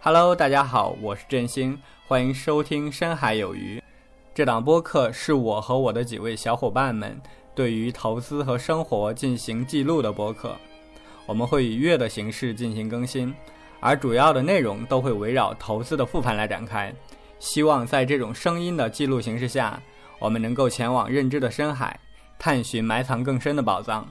Hello，大家好，我是振兴，欢迎收听《深海有鱼》。这档播客是我和我的几位小伙伴们对于投资和生活进行记录的播客。我们会以月的形式进行更新，而主要的内容都会围绕投资的复盘来展开。希望在这种声音的记录形式下，我们能够前往认知的深海，探寻埋藏更深的宝藏。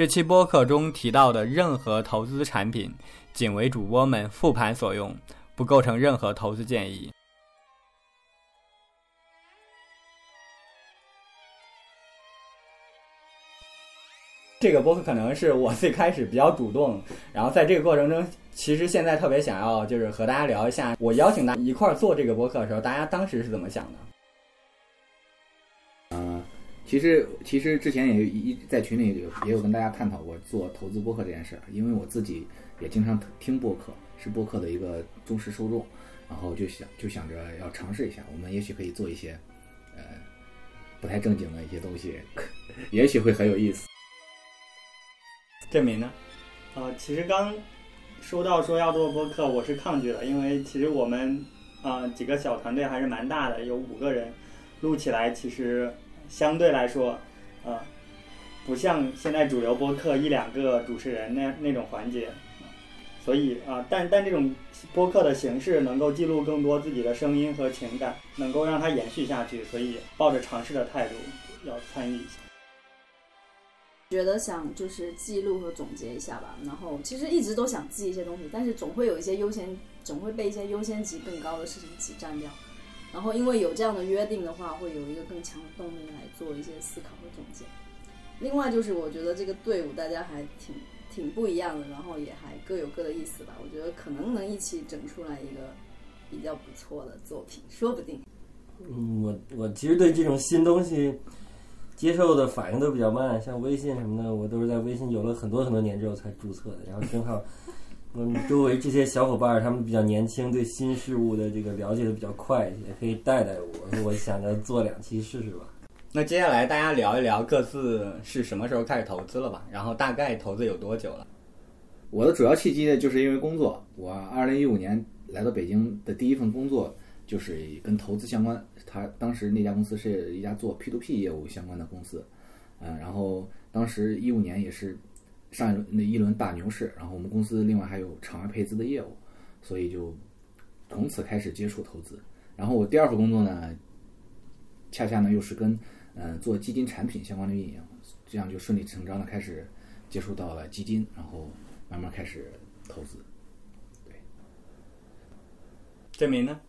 这期播客中提到的任何投资产品，仅为主播们复盘所用，不构成任何投资建议。这个播客可能是我最开始比较主动，然后在这个过程中，其实现在特别想要就是和大家聊一下，我邀请大家一块儿做这个播客的时候，大家当时是怎么想的？其实其实之前也一在群里有也有跟大家探讨过做投资播客这件事，因为我自己也经常听播客，是播客的一个忠实受众，然后就想就想着要尝试一下，我们也许可以做一些呃不太正经的一些东西，也许会很有意思。证明呢？呃，其实刚收到说要做播客，我是抗拒的，因为其实我们啊、几个小团队还是蛮大的，有五个人，录起来其实相对来说，呃，不像现在主流播客一两个主持人那那种环节，所以啊、但但这种播客的形式能够记录更多自己的声音和情感，能够让它延续下去，所以抱着尝试的态度要参与一下。觉得想就是记录和总结一下吧，然后其实一直都想记一些东西，但是总会有一些优先，总会被一些优先级更高的事情挤占掉。然后因为有这样的约定的话，会有一个更强的动力来做一些思考和总结。另外就是我觉得这个队伍大家还挺挺不一样的，然后也还各有各的意思吧。我觉得可能能一起整出来一个比较不错的作品，说不定。嗯，我我其实对这种新东西接受的反应都比较慢，像微信什么的，我都是在微信有了很多很多年之后才注册的。然后正好，嗯，周围这些小伙伴儿他们比较年轻，对新事物的这个了解的比较快，也可以带带我。我想着做两期试试吧。那接下来大家聊一聊各自是什么时候开始投资了吧？然后大概投资有多久了？我的主要契机呢，就是因为工作。我二零一五年来到北京的第一份工作就是跟投资相关，他当时那家公司是一家做 P to P 业务相关的公司，嗯，然后当时一五年也是上一轮那一轮大牛市，然后我们公司另外还有场外配资的业务，所以就从此开始接触投资。然后我第二份工作呢，恰恰呢又是跟呃做基金产品相关的运营，这样就顺理成章的开始接触到了基金，然后慢慢开始投资。对证明呢？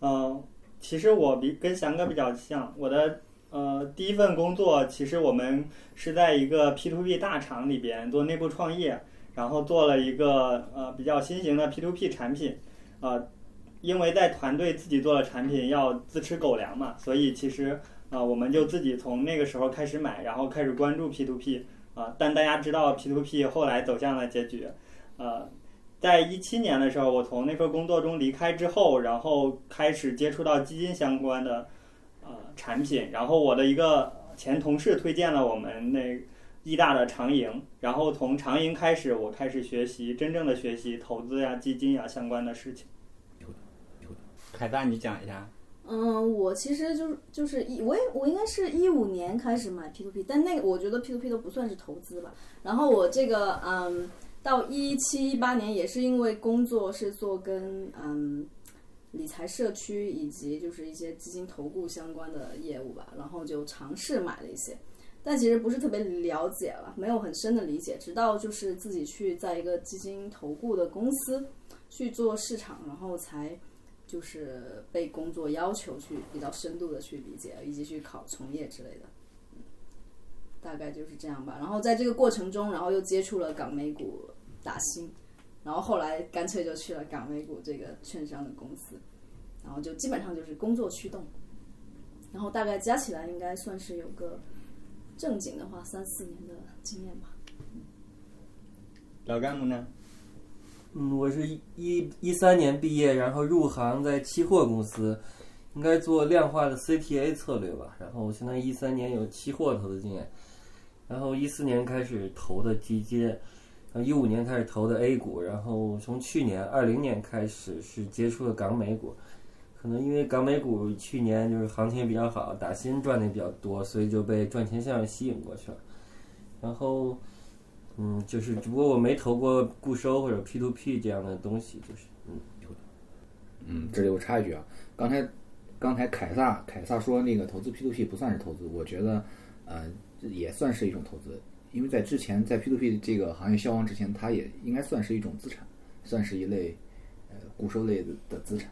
呃，其实我比跟翔哥比较像，我的呃第一份工作，其实我们是在一个 P to P 大厂里边做内部创业，然后做了一个呃比较新型的 P to P 产品，呃，因为在团队自己做的产品要自吃狗粮嘛，所以其实啊、呃我们就自己从那个时候开始买，然后开始关注 P to P 啊、但大家知道 P to P 后来走向了结局，呃。在一七年的时候，我从那份工作中离开之后，然后开始接触到基金相关的产品，然后我的一个前同事推荐了我们那易大的长盈，然后从长盈开始，我开始学习真正的学习投资呀、基金呀相关的事情。凯撒，你讲一下。嗯，我其实就是就是一我也我应该是一五年开始买 P to P，但那个我觉得 P to P 都不算是投资吧。然后我这个嗯，到一七一八年也是因为工作是做跟嗯理财社区以及就是一些基金投顾相关的业务吧，然后就尝试买了一些，但其实不是特别了解了，没有很深的理解，直到就是自己去在一个基金投顾的公司去做市场，然后才。就是被工作要求去比较深度的去理解，以及去考从业之类的，嗯，大概就是这样吧。然后在这个过程中，然后又接触了港美股打新，然后后来干脆就去了港美股这个券商的公司，然后就基本上就是工作驱动，然后大概加起来应该算是有个正经的话三四年的经验吧。老干部呢？嗯，我是一一一三年毕业，然后入行在期货公司。应该做量化的 CTA 策略吧。然后相当于一三年有期货投资经验，然后一四年开始投的基金，一五年开始投的 A 股，然后从去年二零年开始是接触了港美股。可能因为港美股去年就是行情也比较好，打新赚的也比较多，所以就被赚钱效应吸引过去了。然后，嗯，就是只不过我没投过固收或者 P to P 这样的东西，就是嗯。嗯，这里我插一句啊，刚才刚才凯撒凯撒说那个投资 P to P 不算是投资，我觉得呃也算是一种投资，因为在之前在 P to P 这个行业消亡之前，它也应该算是一种资产，算是一类呃固收类的的资产。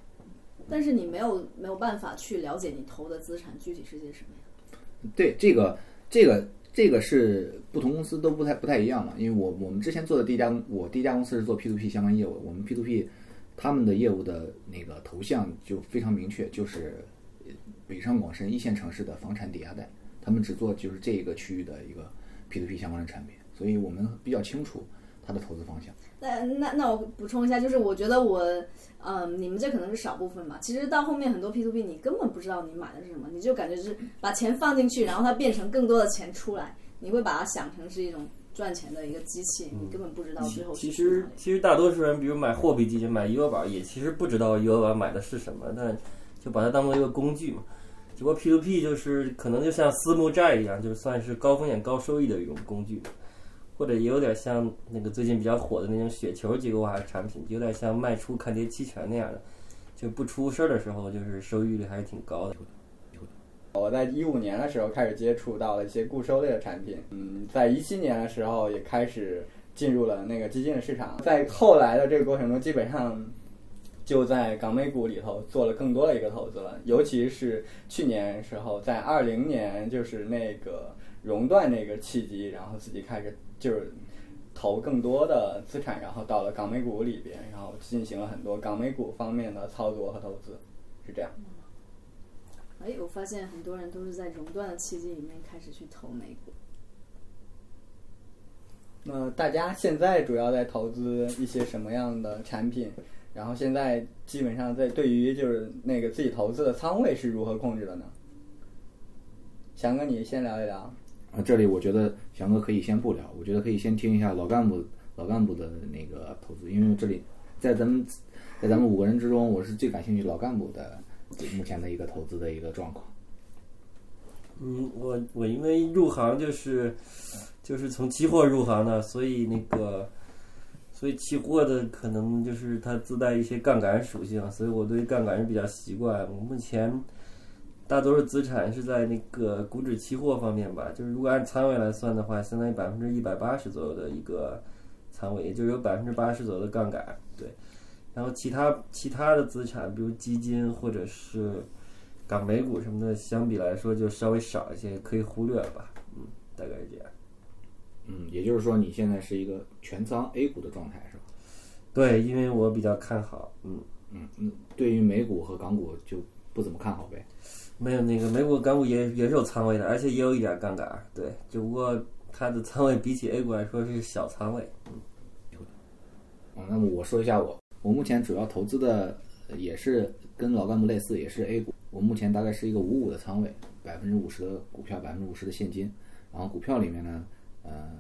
但是你没有没有办法去了解你投的资产具体是些什么呀？对，这个这个这个是不同公司都不太不太一样了。因为我我们之前做的第一家，我第一家公司是做 P to P 相关业务，我们 P to P 他们的业务的那个头像就非常明确，就是北上广深一线城市的房产抵押贷，他们只做就是这一个区域的一个 P to P 相关的产品，所以我们比较清楚它的投资方向。那那那我补充一下，就是我觉得我，嗯，你们这可能是少部分吧。其实到后面很多 P to P，你根本不知道你买的是什么，你就感觉是把钱放进去，然后它变成更多的钱出来，你会把它想成是一种赚钱的一个机器，你根本不知道最后其实其实大多数人，比如买货币基金、买余额宝，也其实不知道余额宝买的是什么，但就把它当做一个工具嘛。只不过 P to P 就是可能就像私募债一样，就是算是高风险高收益的一种工具，或者也有点像那个最近比较火的那种雪球结构化产品，有点像卖出看跌期权那样的，就不出事儿的时候，就是收益率还是挺高的。我在一五年的时候开始接触到了一些固收类的产品，嗯，在一七年的时候也开始进入了那个基金的市场，在后来的这个过程中，基本上就在港美股里头做了更多的一个投资了，尤其是去年时候，在二零年就是那个熔断那个契机，然后自己开始就是投更多的资产，然后到了港美股里边，然后进行了很多港美股方面的操作和投资，是这样。哎，我发现很多人都是在熔断的契机里面开始去投美股。那大家现在主要在投资一些什么样的产品？然后现在基本上在对于就是那个自己投资的仓位是如何控制的呢？翔哥，你先聊一聊。啊，这里我觉得翔哥可以先不聊，我觉得可以先听一下老干部老干部的那个投资，因为这里在咱们在咱们五个人之中，我是最感兴趣老干部的目前的一个投资的一个状况。嗯，我我因为入行就是就是从期货入行的，所以那个所以期货的可能就是它自带一些杠杆属性，所以我对杠杆是比较习惯。我目前大多数资产是在那个股指期货方面吧，就是如果按仓位来算的话，相当于百分之一百八十左右的一个仓位，也就是有百分之八十左右的杠杆。对，然后其他其他的资产，比如基金或者是港美股什么的，相比来说就稍微少一些，可以忽略了吧。嗯，大概是这样。嗯，也就是说你现在是一个全仓 A 股的状态是吧？对，因为我比较看好，嗯，嗯嗯，对于美股和港股就不怎么看好呗。没有那个美股、港股也也是有仓位的，而且也有一点杠杆，对，只不过它的仓位比起 A 股来说是小仓位。啊，那么我说一下我，我目前主要投资的呃也是跟老干部类似，也是 A 股。我目前大概是一个五五的仓位，百分之五十的股票，百分之五十的现金。然后股票里面呢，呃，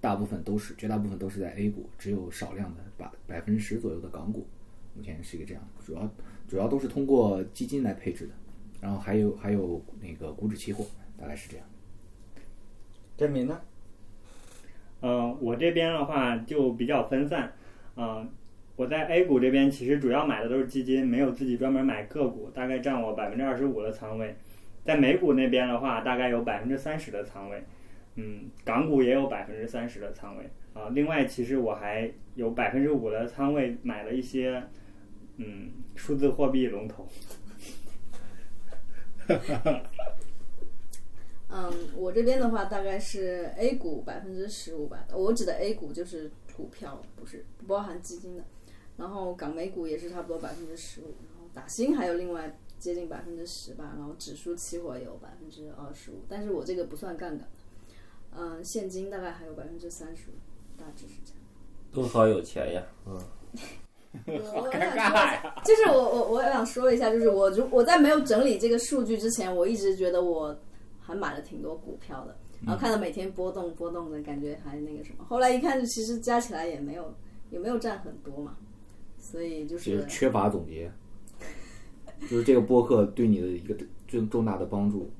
大部分都是绝大部分都是在 A 股，只有少量的百百分之十左右的港股。目前是一个这样，主要主要都是通过基金来配置的，然后还有还有那个股指期货，大概是这样。真明呢？呃，我这边的话就比较分散，嗯、我在 A 股这边其实主要买的都是基金，没有自己专门买个股，大概占我百分之二十五的仓位。在美股那边的话，大概有百分之三十的仓位，嗯，港股也有百分之三十的仓位啊、另外，其实我还有百分之五的仓位买了一些，嗯，数字货币龙头。嗯，我这边的话大概是 A 股百分之十五吧，我指的 A 股就是股票，不是不包含基金的。然后港美股也是差不多百分之十五，然后打新还有另外接近百分之十吧，然后指数期货也有百分之二十五，但是我这个不算杠杆的。嗯，现金大概还有百分之三十五，大致是这样。都好有钱呀，嗯，我我尴想！就是我我我想说一下，就是我如我在没有整理这个数据之前，我一直觉得我还买了挺多股票的，然后看到每天波动波动的感觉还那个什么，后来一看，其实加起来也没有也没有占很多嘛，所以就就是是缺乏总结，就是这个播客对你的一个最重大的帮助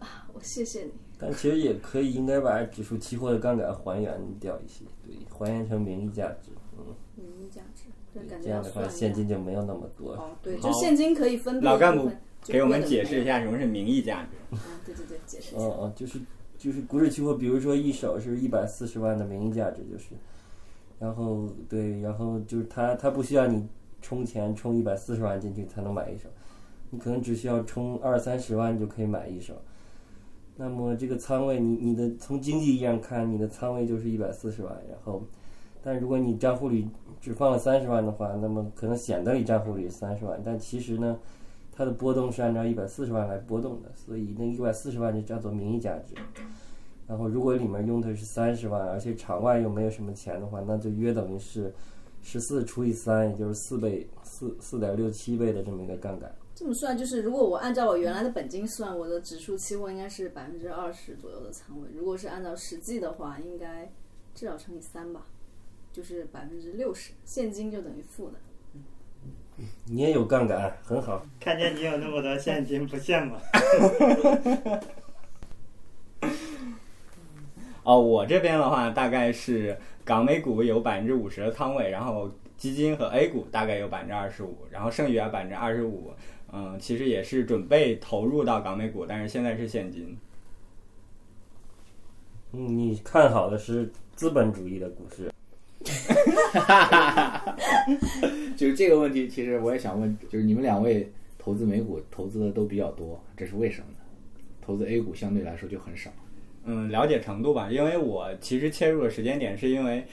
啊。我谢谢你。但其实也可以应该把指数期货的杠杆还原掉一些，对，还原成名义价值，嗯，名义价值，对感觉这样的话现金就没有那么多。哦，对，就现金可以分老干部给我们解释一下什么是名义价值。啊，对对对，解释一下。嗯嗯，就是就是股指期货，比如说一手是一百四十万的名义价值，就是，然后对，然后就是它它不需要你充钱充一百四十万进去才能买一手，你可能只需要充二三十万就可以买一手。那么这个仓位，你你的从经济意义上看，你的仓位就是一百四十万，然后，但如果你账户里只放了三十万的话，那么可能显得你账户里三十万，但其实呢，它的波动是按照一百四十万来波动的，所以那一百四十万就叫做名义价值。然后如果里面用的是三十万，而且场外又没有什么钱的话，那就约等于是十四除以三，也就是四倍四四点六七倍的这么一个杠杆。这么算，就是如果我按照我原来的本金算，我的指数期货应该是百分之二十左右的仓位。如果是按照实际的话，应该至少乘以三吧，就是百分之六十，现金就等于负的。你也有杠杆，很好。看见你有那么多现金，不羡慕。哦，我这边的话大概是港美股有百分之五十的仓位，然后基金和 A 股大概有百分之二十五，然后剩余啊百分之二十五，嗯，其实也是准备投入到港美股，但是现在是现金。嗯，你看好的是资本主义的股市。就是这个问题，其实我也想问，就是你们两位投资美股投资的都比较多，这是为什么呢？投资 A 股相对来说就很少。嗯，了解程度吧，因为我其实切入的时间点是因为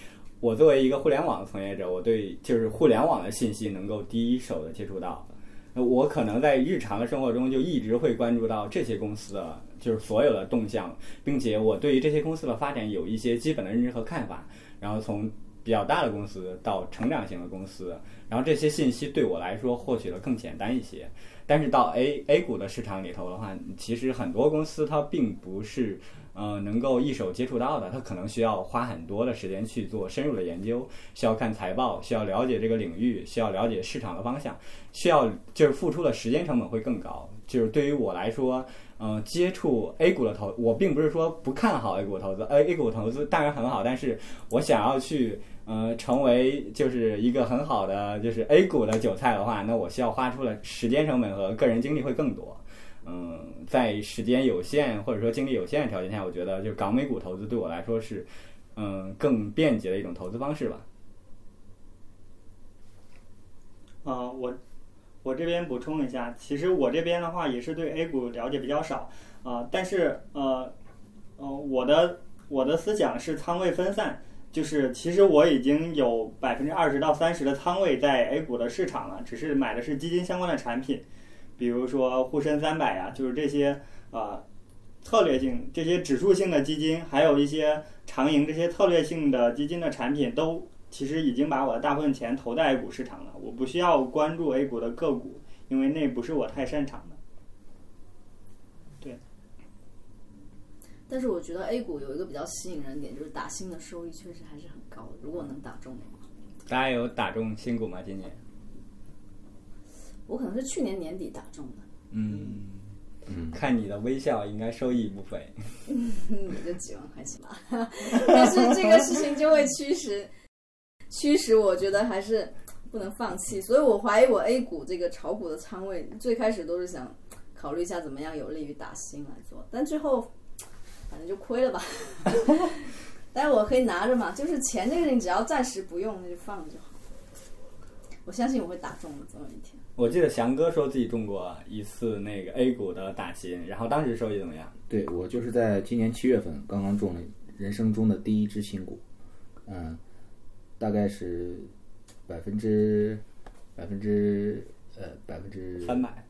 我作为一个互联网的从业者，我对就是互联网的信息能够第一手的接触到。我可能在日常的生活中就一直会关注到这些公司的就是所有的动向，并且我对于这些公司的发展有一些基本的认知和看法。然后从比较大的公司到成长型的公司，然后这些信息对我来说获取的更简单一些。但是到 A A 股的市场里头的话，其实很多公司它并不是呃能够一手接触到的，他可能需要花很多的时间去做深入的研究，需要看财报，需要了解这个领域，需要了解市场的方向，需要就是付出的时间成本会更高。就是对于我来说，嗯、接触 A 股的投，我并不是说不看好 A 股投资，A A 股投资当然很好，但是我想要去呃成为就是一个很好的就是 A 股的韭菜的话，那我需要花出的时间成本和个人精力会更多。嗯，在时间有限或者说精力有限的条件下，我觉得就是港美股投资对我来说是嗯更便捷的一种投资方式吧。啊、我我这边补充一下，其实我这边的话也是对 A 股了解比较少啊、但是呃呃，我的我的思想是仓位分散，就是其实我已经有百分之二十到三十的仓位在 A 股的市场了，只是买的是基金相关的产品，比如说沪深三百呀，就是这些啊、策略性这些指数性的基金，还有一些长盈这些策略性的基金的产品都其实已经把我的大部分钱投在 A 股市场了，我不需要关注 A 股的个股，因为那不是我太擅长的。对但是我觉得 A 股有一个比较吸引人的点，就是打新的收益确实还是很高的，如果能打中的话。大家有打中新股吗？今年？我可能是去年年底打中的，嗯，嗯，看你的微笑，应该收益不菲。嗯，也就几万块钱吧。但是这个事情就会驱使驱使我觉得还是不能放弃，所以我怀疑我 A 股这个炒股的仓位最开始都是想考虑一下怎么样有利于打新来做，但最后反正就亏了吧。但是我可以拿着嘛，就是钱这个事情只要暂时不用，那就放着就好。我相信我会打中的，总有一天。我记得翔哥说自己中过一次那个 A 股的打新，然后当时收益怎么样？对我就是在今年七月份刚刚中了人生中的第一只新股，嗯，大概是百分之百分之呃百分之三百。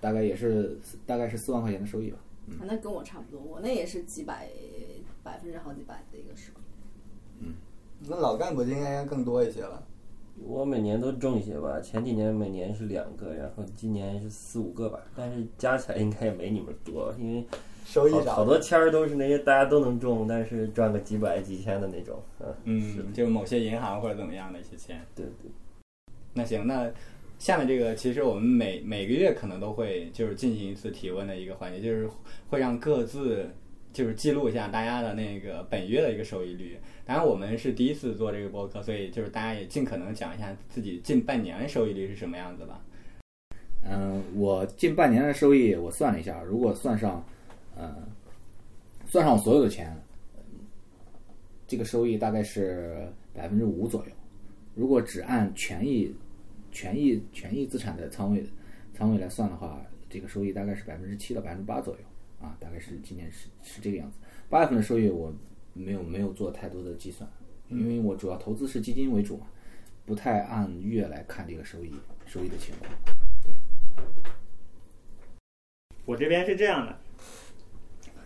大概也是大概是四万块钱的收益吧。啊，那跟我差不多，我那也是几百百分之好几百的一个收益。嗯那老干部应该更多一些了。我每年都中一些吧，前几年每年是两个，然后今年是四五个吧，但是加起来应该也没你们多，因为收益，好好多签儿都是那些大家都能中，但是赚个几百几千的那种，嗯，嗯，就某些银行或者怎么样的一些钱。对对。那行，那下面这个其实我们每每个月可能都会就是进行一次提问的一个环节，就是会让各自就是记录一下大家的那个本月的一个收益率。当然我们是第一次做这个播客，所以就是大家也尽可能讲一下自己近半年收益率是什么样子吧。嗯，我近半年的收益我算了一下，如果算上，呃，算上我所有的钱，这个收益大概是百分之五左右。如果只按权益、权益、权益资产的仓位仓位来算的话，这个收益大概是百分之七到百分之八左右啊，大概是今年是是这个样子。八月份的收益我没有没有做太多的计算，因为我主要投资是基金为主嘛，不太按月来看这个收益收益的情况。对我这边是这样的，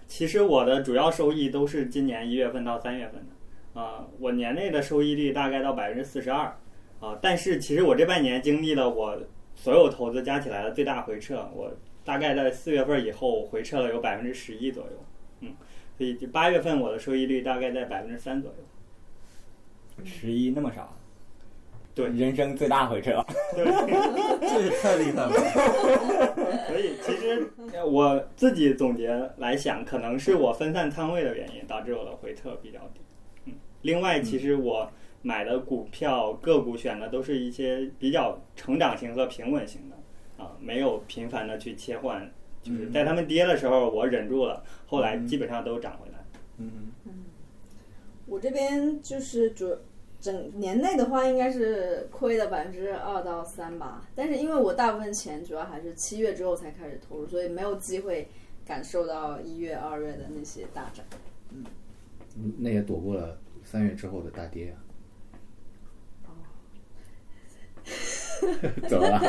其实我的主要收益都是今年一月份到三月份的，啊、我年内的收益率大概到百分之四十二，啊，但是其实我这半年经历了我所有投资加起来的最大回撤，我大概在四月份以后回撤了有百分之十一左右，嗯，所以八月份我的收益率大概在百分之三左右，十一那么少，对人生最大回撤。对。这也太厉害了！所以其实呃我自己总结来想，可能是我分散仓位的原因导致我的回撤比较低。嗯，另外，其实我买的股票个股选的都是一些比较成长型和平稳型的，啊，没有频繁的去切换，就是在他们跌的时候我忍住了，后来基本上都涨回来。嗯嗯，我这边就是主整年内的话，应该是亏的百分之二到三吧。但是因为我大部分钱主要还是七月之后才开始投入，所以没有机会感受到一月、二月的那些大涨。嗯那也躲过了三月之后的大跌啊。怎么了？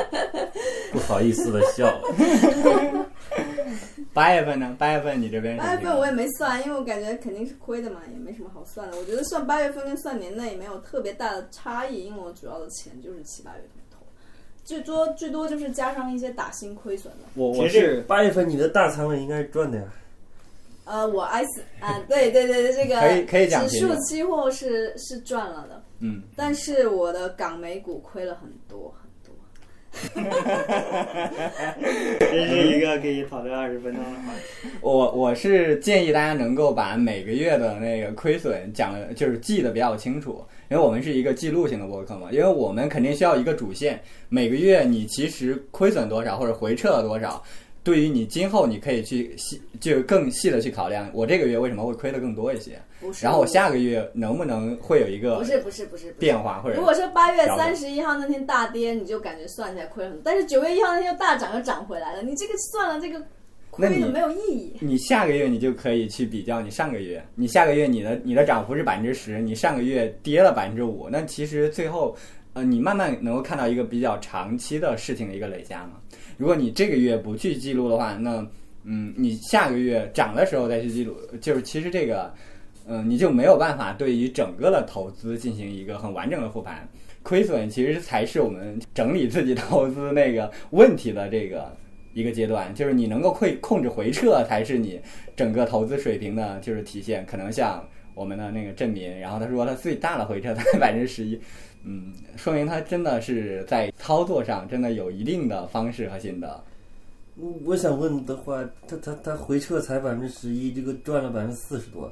不好意思的笑了。八月份呢？八月份你这边八月份我也没算，因为我感觉肯定是亏的嘛，也没什么好算的。我觉得算八月份跟算年内也没有特别大的差异，因为我主要的钱就是七八月份投，最多最多就是加上一些打新亏损的。我我是八月份你的大仓位应该是赚的呀。呃，我 S 啊，对对对对，这个可以可以讲指数期货是是赚了的，嗯，但是我的港美股亏了很多很多。这是一个可以讨论二十分钟的话题。我我是建议大家能够把每个月的那个亏损讲的，就是记得比较清楚，因为我们是一个记录型的播客嘛，因为我们肯定需要一个主线，每个月你其实亏损多少或者回撤了多少，对于你今后你可以去细就更细的去考量，我这个月为什么会亏的更多一些，不是，然后我下个月能不能会有一个不是不是不是变化或者如果说八月三十一号那天大跌，你就感觉算起来亏了很多，但是九月一号那天又大涨，又涨回来了，你这个算了这个那你亏的没有意义。你下个月你就可以去比较你上个月，你下个月你的你的涨幅是百分之十，你上个月跌了百分之五，那其实最后，呃，你慢慢能够看到一个比较长期的事情的一个累加嘛。如果你这个月不去记录的话，那嗯，你下个月涨的时候再去记录，就是其实这个，嗯、你就没有办法对于整个的投资进行一个很完整的复盘。亏损其实才是我们整理自己投资那个问题的这个一个阶段，就是你能够会控制回撤，才是你整个投资水平的就是体现。可能像我们的那个郑民，然后他说他最大的回撤才 百分之十一，嗯，说明他真的是在操作上真的有一定的方式和心得。我我想问的话，他他他回撤才百分之十一，这个赚了百分之四十多，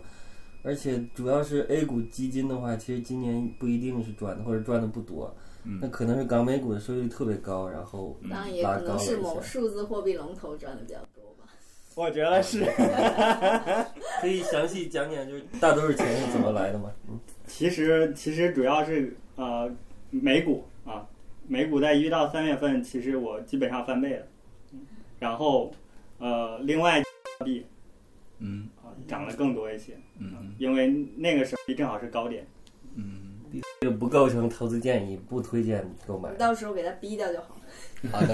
而且主要是 A 股基金的话，其实今年不一定是赚的，或者赚的不多，嗯那可能是港美股的收益率特别高，然后当然也可能是。某数字货币龙头赚的比较多吧。我觉得是，可以详细讲讲，就是大多数钱是怎么来的吗？嗯，其实其实主要是呃美股啊，美股在一到三月份，其实我基本上翻倍了，嗯然后呃另外币嗯啊涨了更多一些，嗯因为那个时候正好是高点。嗯，这个不构成投资建议，不推荐购买。到时候给他逼掉就好了。好的，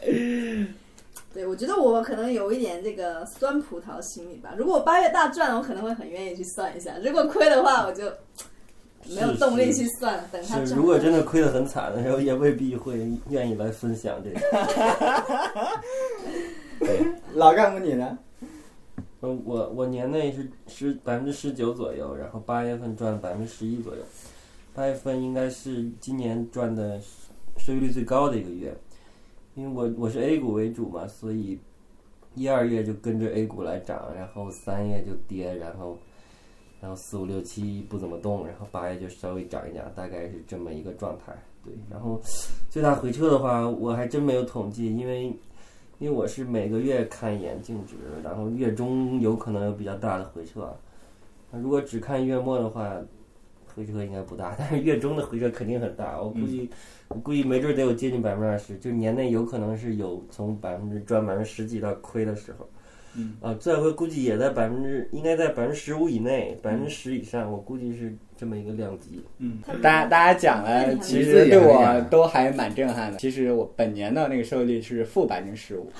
对，我觉得我可能有一点这个酸葡萄心理吧。如果我八月大赚了，我可能会很愿意去算一下；如果亏的话，我就没有动力去算，等他是，如果真的亏得很惨的时候，也未必会愿意来分享这个。老干部你呢？嗯，我我年内是十百分之十九左右，然后八月份赚百分之十一左右。八月份应该是今年赚的收益率最高的一个月，因为我我是 A 股为主嘛，所以一二月就跟着 A 股来涨，然后三月就跌，然后然后四五六七不怎么动，然后八月就稍微涨一涨，大概是这么一个状态。对，然后最大回撤的话，我还真没有统计，因为因为我是每个月看一眼净值，然后月中有可能有比较大的回撤。如果只看月末的话，回撤应该不大，但是月中的回撤肯定很大。我估计，我估计没准得有接近百分之二十，就年内有可能是有从百分之赚百分之十几到亏的时候。嗯，啊，最后估计也在百分之，应该在百分之十五以内，百分之十以上，我估计是这么一个量级。嗯，大家大家讲了，其实对我都还蛮震撼的。其实我本年的那个收益率是负百分之十五。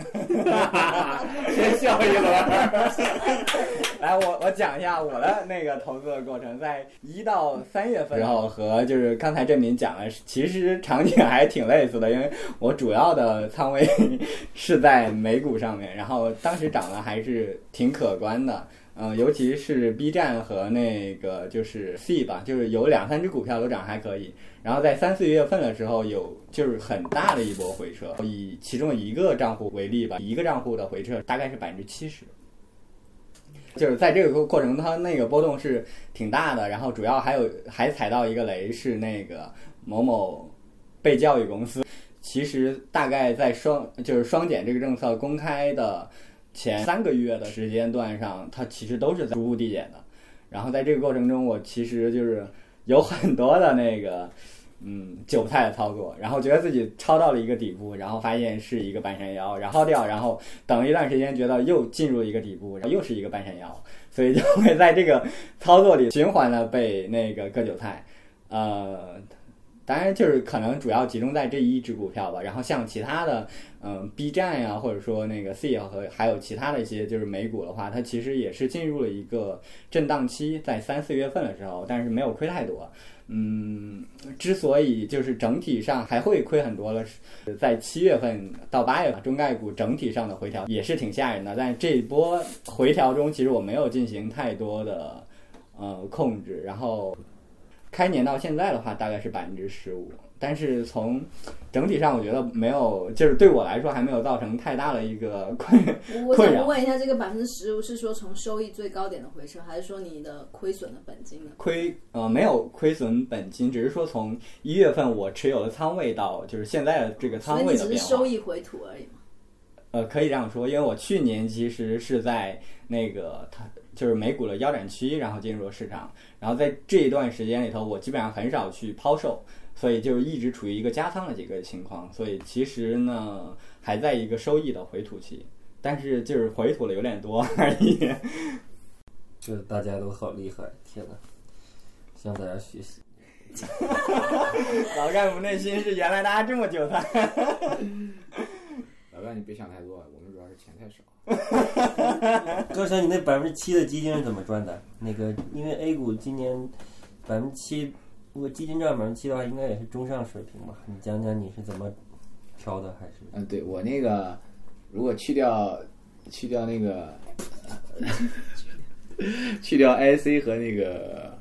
先笑一轮。来，我我讲一下我的那个投资的过程，在一到三月份，然后和就是刚才郑明讲的，其实场景还挺类似的，因为我主要的仓位 是在美股上面，然后当时涨的还是挺可观的。嗯，尤其是 B 站和那个就是 C 吧，就是有两三只股票都涨还可以。然后在三四月份的时候，有就是很大的一波回撤。以其中一个账户为例吧，一个账户的回撤大概是百分之七十。就是在这个过程，它那个波动是挺大的。然后主要还有还踩到一个雷，是那个某某被教育公司。其实大概在双就是双减这个政策公开的。前三个月的时间段上，它其实都是在逐步递减的。然后在这个过程中，我其实就是有很多的那个嗯韭菜的操作，然后觉得自己抄到了一个底部，然后发现是一个半山腰，然后掉，然后等一段时间，觉得又进入一个底部，然后又是一个半山腰，所以就会在这个操作里循环的被那个割韭菜，呃。当然，就是可能主要集中在这一只股票吧。然后像其他的，嗯，B 站呀，或者说那个 C 和还有其他的一些就是美股的话，它其实也是进入了一个震荡期，在三四月份的时候，但是没有亏太多。嗯，之所以就是整体上还会亏很多了，在七月份到八月份，中概股整体上的回调也是挺吓人的。但这一波回调中，其实我没有进行太多的呃控制，然后。开年到现在的话，大概是百分之十五，但是从整体上，我觉得没有，就是对我来说还没有造成太大的一个 困我想问一下，这个百分之十五是说从收益最高点的回撤，还是说你的亏损的本金呢？亏呃没有亏损本金，只是说从一月份我持有的仓位到就是现在的这个仓位的变化。只是收益回吐而已嘛。呃，可以这样说，因为我去年其实是在那个它。就是美股的腰斩区，然后进入了市场，然后在这一段时间里头，我基本上很少去抛售，所以就是一直处于一个加仓的这个情况，所以其实呢还在一个收益的回吐期，但是就是回吐了有点多而已。这大家都好厉害，天哪！向大家学习。老干部内心是原来大家这么韭菜。老干，你别想太多，我们主要是钱太少。高翔，你那百分之七的基金是怎么赚的？那个，因为 A 股今年百分之七，如果基金赚百分之七的话，应该也是中上水平吧？你讲讲你是怎么挑的？还是嗯，对我那个，如果去掉去掉那个 去掉 IC 和那个，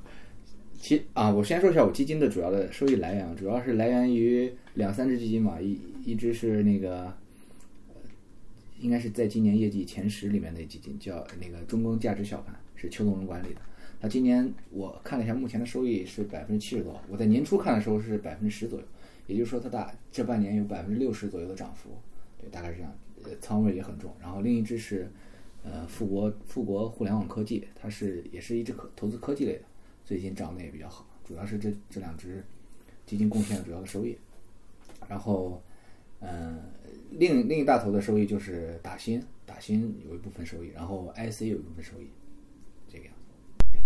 其啊，我先说一下我基金的主要的收益来源，主要是来源于两三只基金嘛，一一只是那个。应该是在今年业绩前十里面的基金，叫那个中公价值小盘，是邱总荣管理的。他今年我看了一下，目前的收益是百分之七十多。我在年初看的时候是百分之十左右，也就是说，它大这半年有百分之六十左右的涨幅，对，大概是这样。呃，仓位也很重。然后另一只是呃富国富国互联网科技，它是也是一只可投资科技类的，最近涨得也比较好。主要是这这两只基金贡献了主要的收益。然后嗯。另另一大头的收益就是打新，打新有一部分收益，然后 IC 有一部分收益，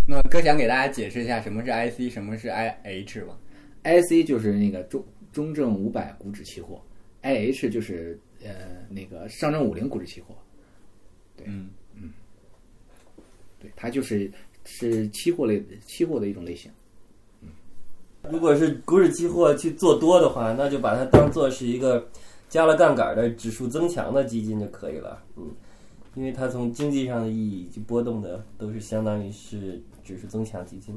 那哥想给大家解释一下什么是 IC，什么是 IH 吧？IC 就是那个中中证五百股指期货，IH 就是呃那个上证五零股指期货。对，嗯嗯，对，它就是是期货类期货的一种类型。嗯如果是股指期货去做多的话，那就把它当做是一个加了杠杆的指数增强的基金就可以了。嗯，因为它从经济上的意义以及波动的都是相当于是指数增强基金。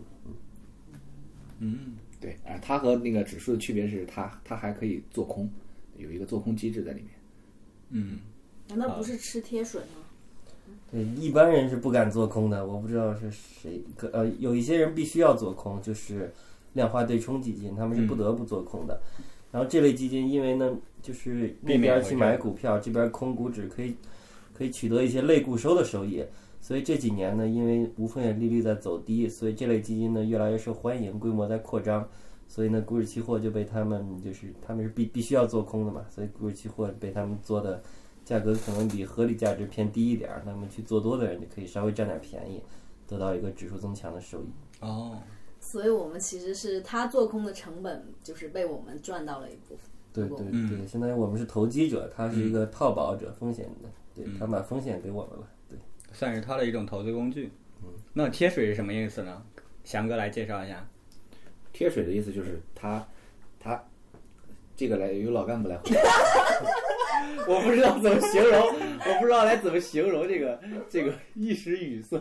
嗯，对，啊，它和那个指数的区别是它它还可以做空，有一个做空机制在里面。嗯，难道不是吃贴水吗？对，一般人是不敢做空的。我不知道是谁，可呃，有一些人必须要做空，就是量化对冲基金，他们是不得不做空的。然后这类基金，因为呢，就是那边去买股票，这边空股指，可以可以取得一些类固收的收益。所以这几年呢，因为无风险利率在走低，所以这类基金呢越来越受欢迎，规模在扩张。所以呢，股指期货就被他们就是他们是必必须要做空的嘛，所以股指期货被他们做的价格可能比合理价值偏低一点儿，那么去做多的人就可以稍微占点便宜，得到一个指数增强的收益。哦，所以我们其实是他做空的成本，就是被我们赚到了一部分。对对对，相当于我们是投机者，他是一个套保者，风险的，对他把风险给我们了。对，算是它的一种投资工具。嗯那贴水是什么意思呢？翔哥来介绍一下。贴水的意思就是它它这个来由老干部来回答。我不知道怎么形容，我不知道来怎么形容这个这个一时语塞。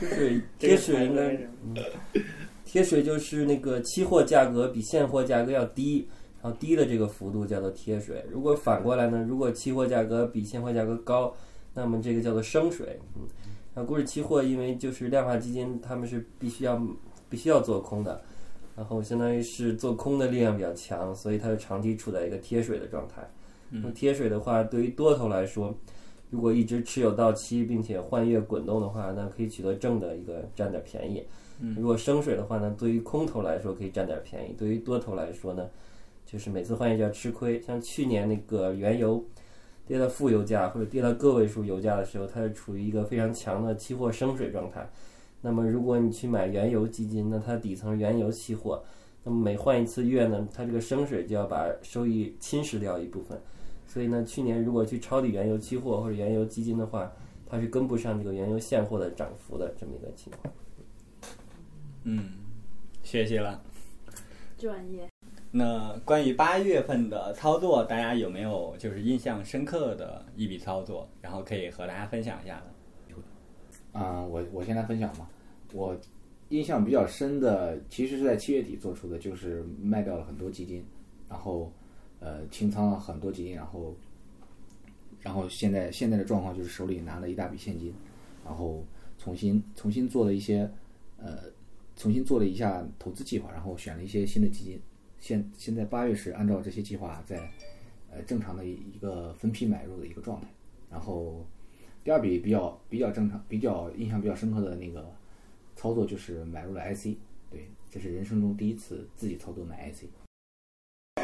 对，贴水应该贴水就是那个期货价格比现货价格要低，然后低的这个幅度叫做贴水。如果反过来呢，如果期货价格比现货价格高，那么这个叫做升水。嗯，然后股指期货因为就是量化基金，他们是必须要必须要做空的，然后相当于是做空的力量比较强，所以它就长期处在一个贴水的状态。那贴水的话，对于多头来说，如果一直持有到期，并且换月滚动的话，那可以取得正的一个占点便宜。如果升水的话呢，对于空头来说可以占点便宜，对于多头来说呢，就是每次换月就要吃亏。像去年那个原油跌到负油价或者跌到个位数油价的时候，它是处于一个非常强的期货升水状态。那么如果你去买原油基金，那它底层原油期货，那么每换一次月呢，它这个升水就要把收益侵蚀掉一部分。所以呢，去年如果去抄底原油期货或者原油基金的话，它是跟不上这个原油现货的涨幅的这么一个情况。嗯，学习了。专业。那关于八月份的操作，大家有没有就是印象深刻的一笔操作？然后可以和大家分享一下的。啊、我我先来分享吧。我印象比较深的，其实是在七月底做出的，就是卖掉了很多基金，然后呃清仓了很多基金，然后然后现在现在的状况就是手里拿了一大笔现金，然后重新重新做了一些呃重新做了一下投资计划，然后选了一些新的基金。现现在八月是按照这些计划在呃正常的一个分批买入的一个状态，然后。第二笔比较比较正常、比较印象比较深刻的那个操作就是买入了 IC，对，这是人生中第一次自己操作买 IC。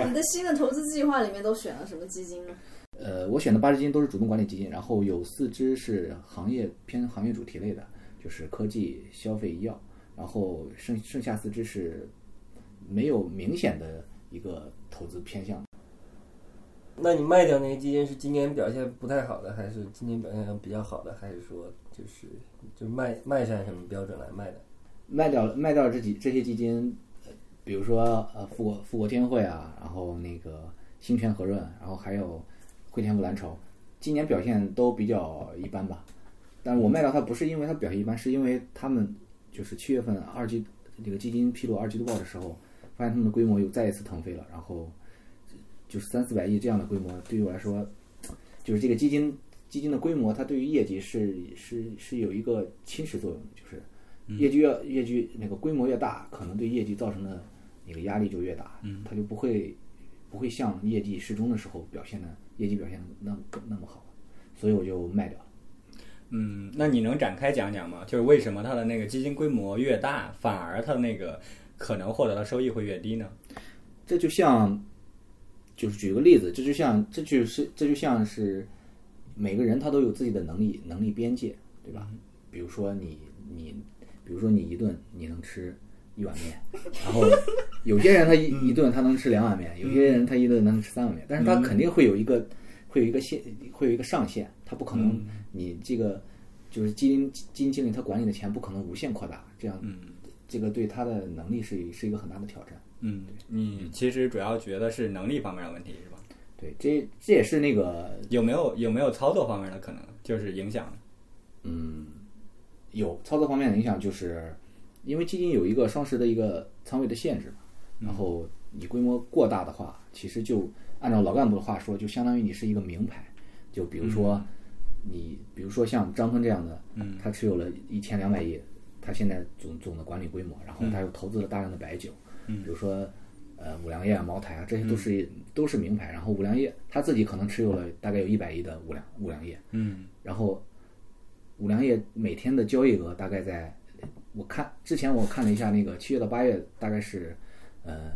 你的新的投资计划里面都选了什么基金呢？呃，我选的八只基金都是主动管理基金，然后有四只是行业偏行业主题类的，就是科技、消费、医药，然后剩剩下四只是没有明显的一个投资偏向。那你卖掉那些基金是今年表现不太好的，还是今年表现比较好的，还是说就是就卖卖是按什么标准来卖的？卖掉了卖掉了这几这些基金，呃比如说呃富国富国天惠啊，然后那个兴泉和润，然后还有汇添富蓝筹，今年表现都比较一般吧。但是我卖掉它不是因为它表现一般，是因为他们就是七月份二季这个基金披露二季度报的时候，发现他们的规模又再一次腾飞了，然后就是三四百亿这样的规模，对于我来说，就是这个基金基金的规模，它对于业绩是是是有一个侵蚀作用的，就是业绩越业绩那个规模越大，可能对业绩造成的那个压力就越大，嗯，它就不会不会像业绩适中的时候表现的业绩表现的那那么好，所以我就卖掉了。嗯，那你能展开讲讲吗？就是为什么它的那个基金规模越大，反而它那个可能获得的收益会越低呢？这就像，就是举个例子，这就像这就是这就像是每个人他都有自己的能力能力边界，对吧？比如说你你，比如说你一顿你能吃一碗面，然后有些人他一一顿他能吃两碗面，有些人他一顿能吃三碗面，但是他肯定会有一个会有一个限会有一个上限，他不可能你这个就是基金基金经理他管理的钱不可能无限扩大，这样这个对他的能力是是一个很大的挑战。嗯，你其实主要觉得是能力方面的问题是吧？对，这这也是那个有没有有没有操作方面的可能就是影响？嗯，有操作方面的影响，就是因为基金有一个双十的一个仓位的限制嘛，然后你规模过大的话，其实就按照老干部的话说，就相当于你是一个名牌。就比如说你，比如说像张坤这样的，嗯他持有了一千两百亿，他现在总总的管理规模，然后他又投资了大量的白酒，嗯。比如说呃五粮液啊、茅台啊，这些都是、都是名牌。然后五粮液他自己可能持有了大概有一百亿的五粮五粮液，嗯。然后五粮液每天的交易额大概在，我看之前我看了一下，那个七月到八月大概是，呃，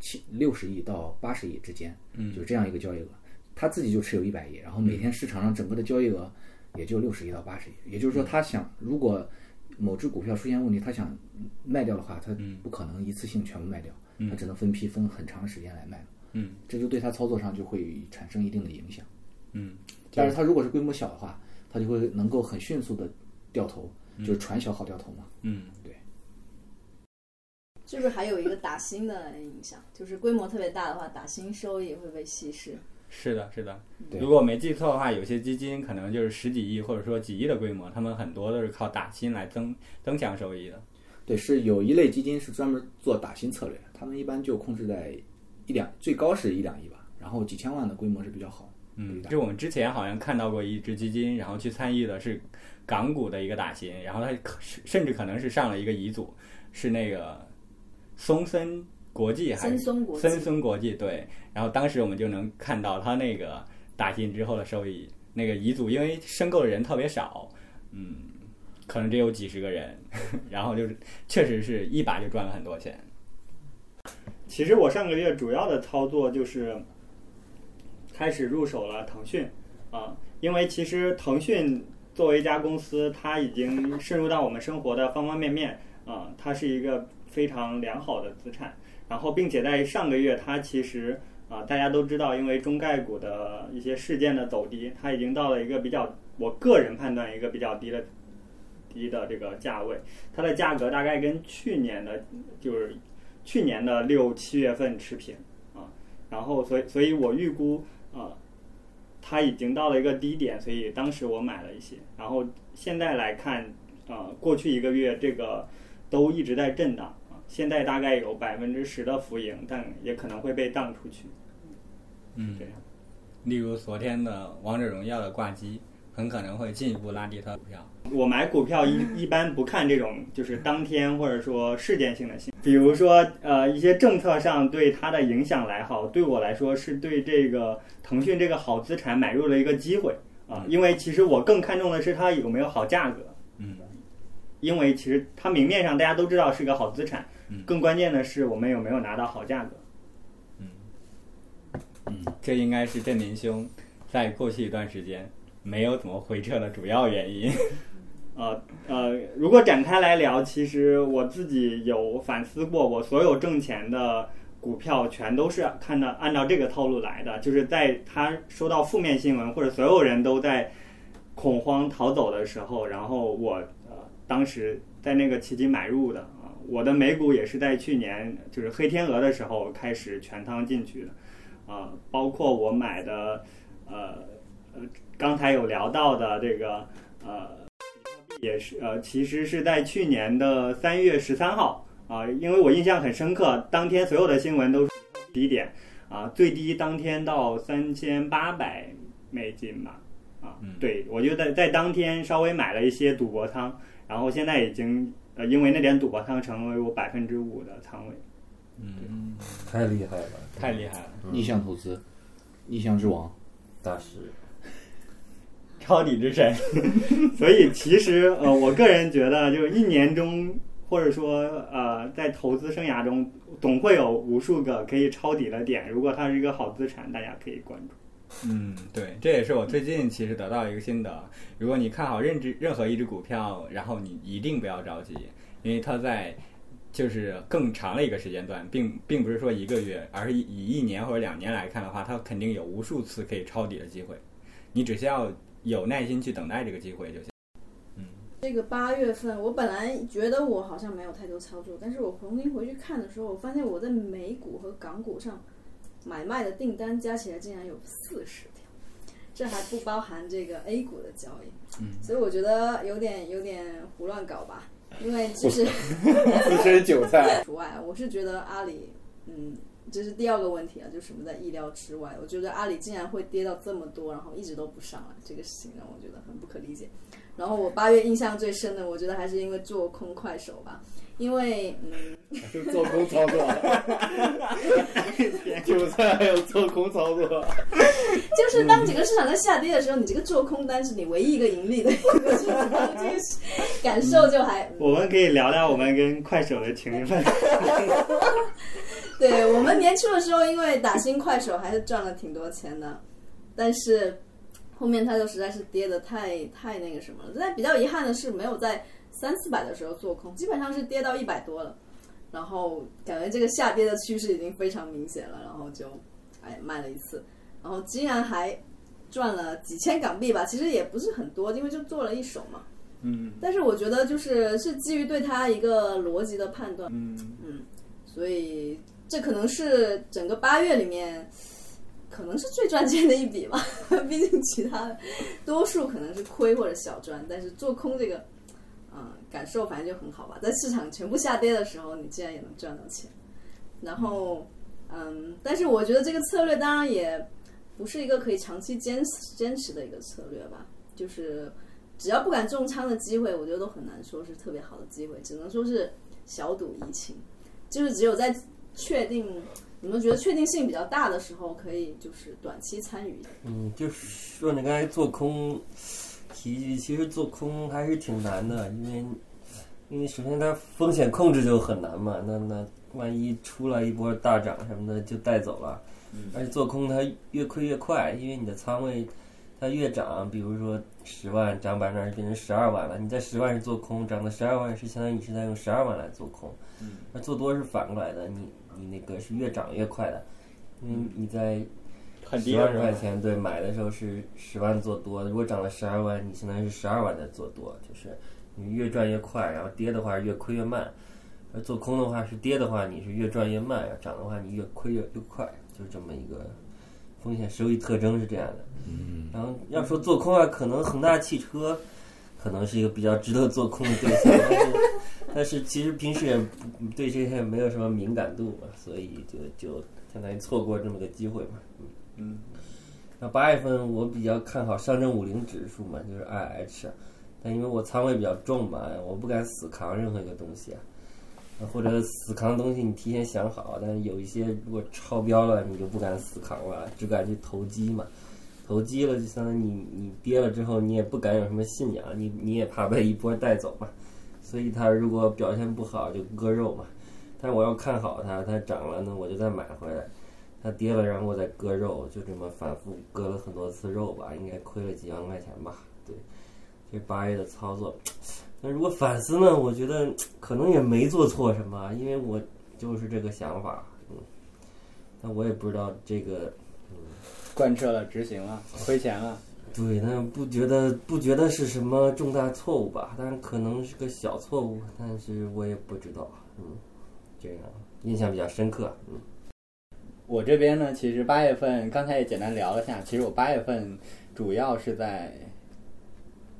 七六十亿到八十亿之间，嗯。就这样一个交易额。他自己就持有一百亿，然后每天市场上整个的交易额也就六十亿到八十亿，也就是说，他想如果某只股票出现问题，他想卖掉的话，他嗯。不可能一次性全部卖掉，嗯。他只能分批分很长时间来卖，嗯。这就对他操作上就会产生一定的影响。嗯，但是他如果是规模小的话，他就会能够很迅速的掉头，就是船小好掉头嘛。嗯。是不是还有一个打新的影响？就是规模特别大的话，打新收益会被稀释。是的，是的。如果没记错的话，有些基金可能就是十几亿或者说几亿的规模，他们很多都是靠打新来增增强收益的。对，是有一类基金是专门做打新策略，他们一般就控制在一两，最高是一两亿吧，然后几千万的规模是比较好。嗯，就我们之前好像看到过一只基金，然后去参与的是港股的一个打新，然后它可甚至可能是上了一个乙组，是那个松森国际还是森松国际森松国际对，然后当时我们就能看到他那个打进之后的收益，那个乙组因为申购的人特别少，嗯，可能只有几十个人，然后就是确实是一把就赚了很多钱。其实我上个月主要的操作就是开始入手了腾讯啊，因为其实腾讯作为一家公司，它已经渗入到我们生活的方方面面啊，它是一个非常良好的资产。然后，并且在上个月，它其实啊，大家都知道，因为中概股的一些事件的走低，它已经到了一个比较，我个人判断一个比较低的低的这个价位，它的价格大概跟去年的，就是去年的六七月份持平啊，然后所以所以我预估啊，它已经到了一个低点，所以当时我买了一些，然后现在来看啊，过去一个月这个都一直在震荡，现在大概有百分之十的浮盈，但也可能会被荡出去，嗯。这样。例如昨天的王者荣耀的挂机，很可能会进一步拉低它的股票。我买股票一一般不看这种就是当天或者说事件性的新闻，比如说呃一些政策上对它的影响来好，对我来说是对这个腾讯这个好资产买入了一个机会啊，因为其实我更看重的是它有没有好价格，嗯，因为其实它明面上大家都知道是个好资产嗯，更关键的是我们有没有拿到好价格。嗯，嗯这应该是振林兄在过去一段时间没有怎么回撤的主要原因。呃呃，如果展开来聊，其实我自己有反思过，我所有挣钱的股票全都是看到按照这个套路来的，就是在他收到负面新闻或者所有人都在恐慌逃走的时候，然后我呃当时在那个契机买入的啊，我的美股也是在去年就是黑天鹅的时候开始全仓进去的啊，包括我买的呃呃刚才有聊到的这个呃。也是呃，其实是在去年的三月十三号啊、因为我印象很深刻，当天所有的新闻都是低点啊，最低当天到三千八百美金吧啊，嗯对我就在在当天稍微买了一些赌博仓，然后现在已经呃，因为那点赌博仓成为我百分之五的仓位。嗯，太厉害了，太厉害了，逆向投资，逆向之王。大师。抄底之神。所以其实呃，我个人觉得，就是一年中，或者说呃，在投资生涯中，总会有无数个可以抄底的点。如果它是一个好资产，大家可以关注。嗯，对，这也是我最近其实得到一个心得。如果你看好任只任何一只股票，然后你一定不要着急，因为它在就是更长的一个时间段，并并不是说一个月，而是以一年或者两年来看的话，它肯定有无数次可以抄底的机会。你只需要有耐心去等待这个机会就行。嗯这个八月份，我本来觉得我好像没有太多操作，但是我重新回去看的时候，我发现我在美股和港股上买卖的订单加起来竟然有四十条，这还不包含这个 A 股的交易。嗯，所以我觉得有点有点胡乱搞吧，因为就是资深 韭菜。除外，我是觉得阿里，嗯，这是第二个问题啊，就什么在意料之外。我觉得阿里竟然会跌到这么多，然后一直都不上来，这个事情让我觉得很不可理解。然后我八月印象最深的，我觉得还是因为做空快手吧，因为嗯，就做空操作，韭菜还有做空操作，就是当整个市场在下跌的时候，你这个做空单是你唯一一个盈利的一个感受就还。我们可以聊聊我们跟快手的情分。对我们年初的时候，因为打新快手还是赚了挺多钱的，但是后面它就实在是跌的太太那个什么了。但比较遗憾的是，没有在三四百的时候做空，基本上是跌到一百多了，然后感觉这个下跌的趋势已经非常明显了，然后就哎卖了一次，然后竟然还赚了几千港币吧，其实也不是很多，因为就做了一手嘛。嗯但是我觉得就是是基于对它一个逻辑的判断。嗯，嗯，所以这可能是整个八月里面，可能是最赚钱的一笔吧。毕竟其他多数可能是亏或者小赚，但是做空这个，嗯，感受反正就很好吧。在市场全部下跌的时候，你竟然也能赚到钱。然后，嗯，但是我觉得这个策略当然也不是一个可以长期坚持坚持的一个策略吧。就是只要不敢重仓的机会，我觉得都很难说是特别好的机会，只能说是小赌怡情。就是只有在确定你们觉得确定性比较大的时候，可以就是短期参与。嗯，就是说你刚才做空，其其实做空还是挺难的，因为因为首先它风险控制就很难嘛，那那万一出来一波大涨什么的就带走了，而且做空它越亏越快，因为你的仓位它越涨，比如说十万涨百分之二变成十二万了，你在十万是做空，涨到十二万是相当于你是在用十二万来做空，那做多是反过来的，你你那个是越涨越快的，因为你在很低十万块钱，对，买的时候是十万做多，如果涨了十二万，你相当于是十二万在做多，就是你越赚越快，然后跌的话越亏越慢。而做空的话是跌的话，你是越赚越慢；涨的话你越亏越越快，就是这么一个风险收益特征是这样的。嗯，然后要说做空啊，可能恒大汽车可能是一个比较值得做空的对象，但是但是其实平时也不对这些没有什么敏感度嘛，所以就就相当于错过这么个机会嘛。嗯，嗯那八月份我比较看好上证五零指数嘛，就是 IH，但因为我仓位比较重嘛，我不敢死扛任何一个东西啊，或者死扛东西你提前想好，但有一些如果超标了，你就不敢死扛了，只敢去投机嘛。投机了就相当于你你跌了之后，你也不敢有什么信仰，你你也怕被一波带走嘛。所以它如果表现不好就割肉嘛。但我要看好它，它涨了呢，我就再买回来。它跌了，然后我再割肉，就这么反复割了很多次肉吧，应该亏了几万块钱吧。对，这八月的操作。那如果反思呢？我觉得可能也没做错什么，因为我就是这个想法，嗯。但我也不知道这个，贯彻了执行了，亏钱了，对，但不觉得不觉得是什么重大错误吧？但是可能是个小错误，但是我也不知道，嗯，这样印象比较深刻，嗯。我这边呢，其实八月份刚才也简单聊了下，其实我八月份主要是在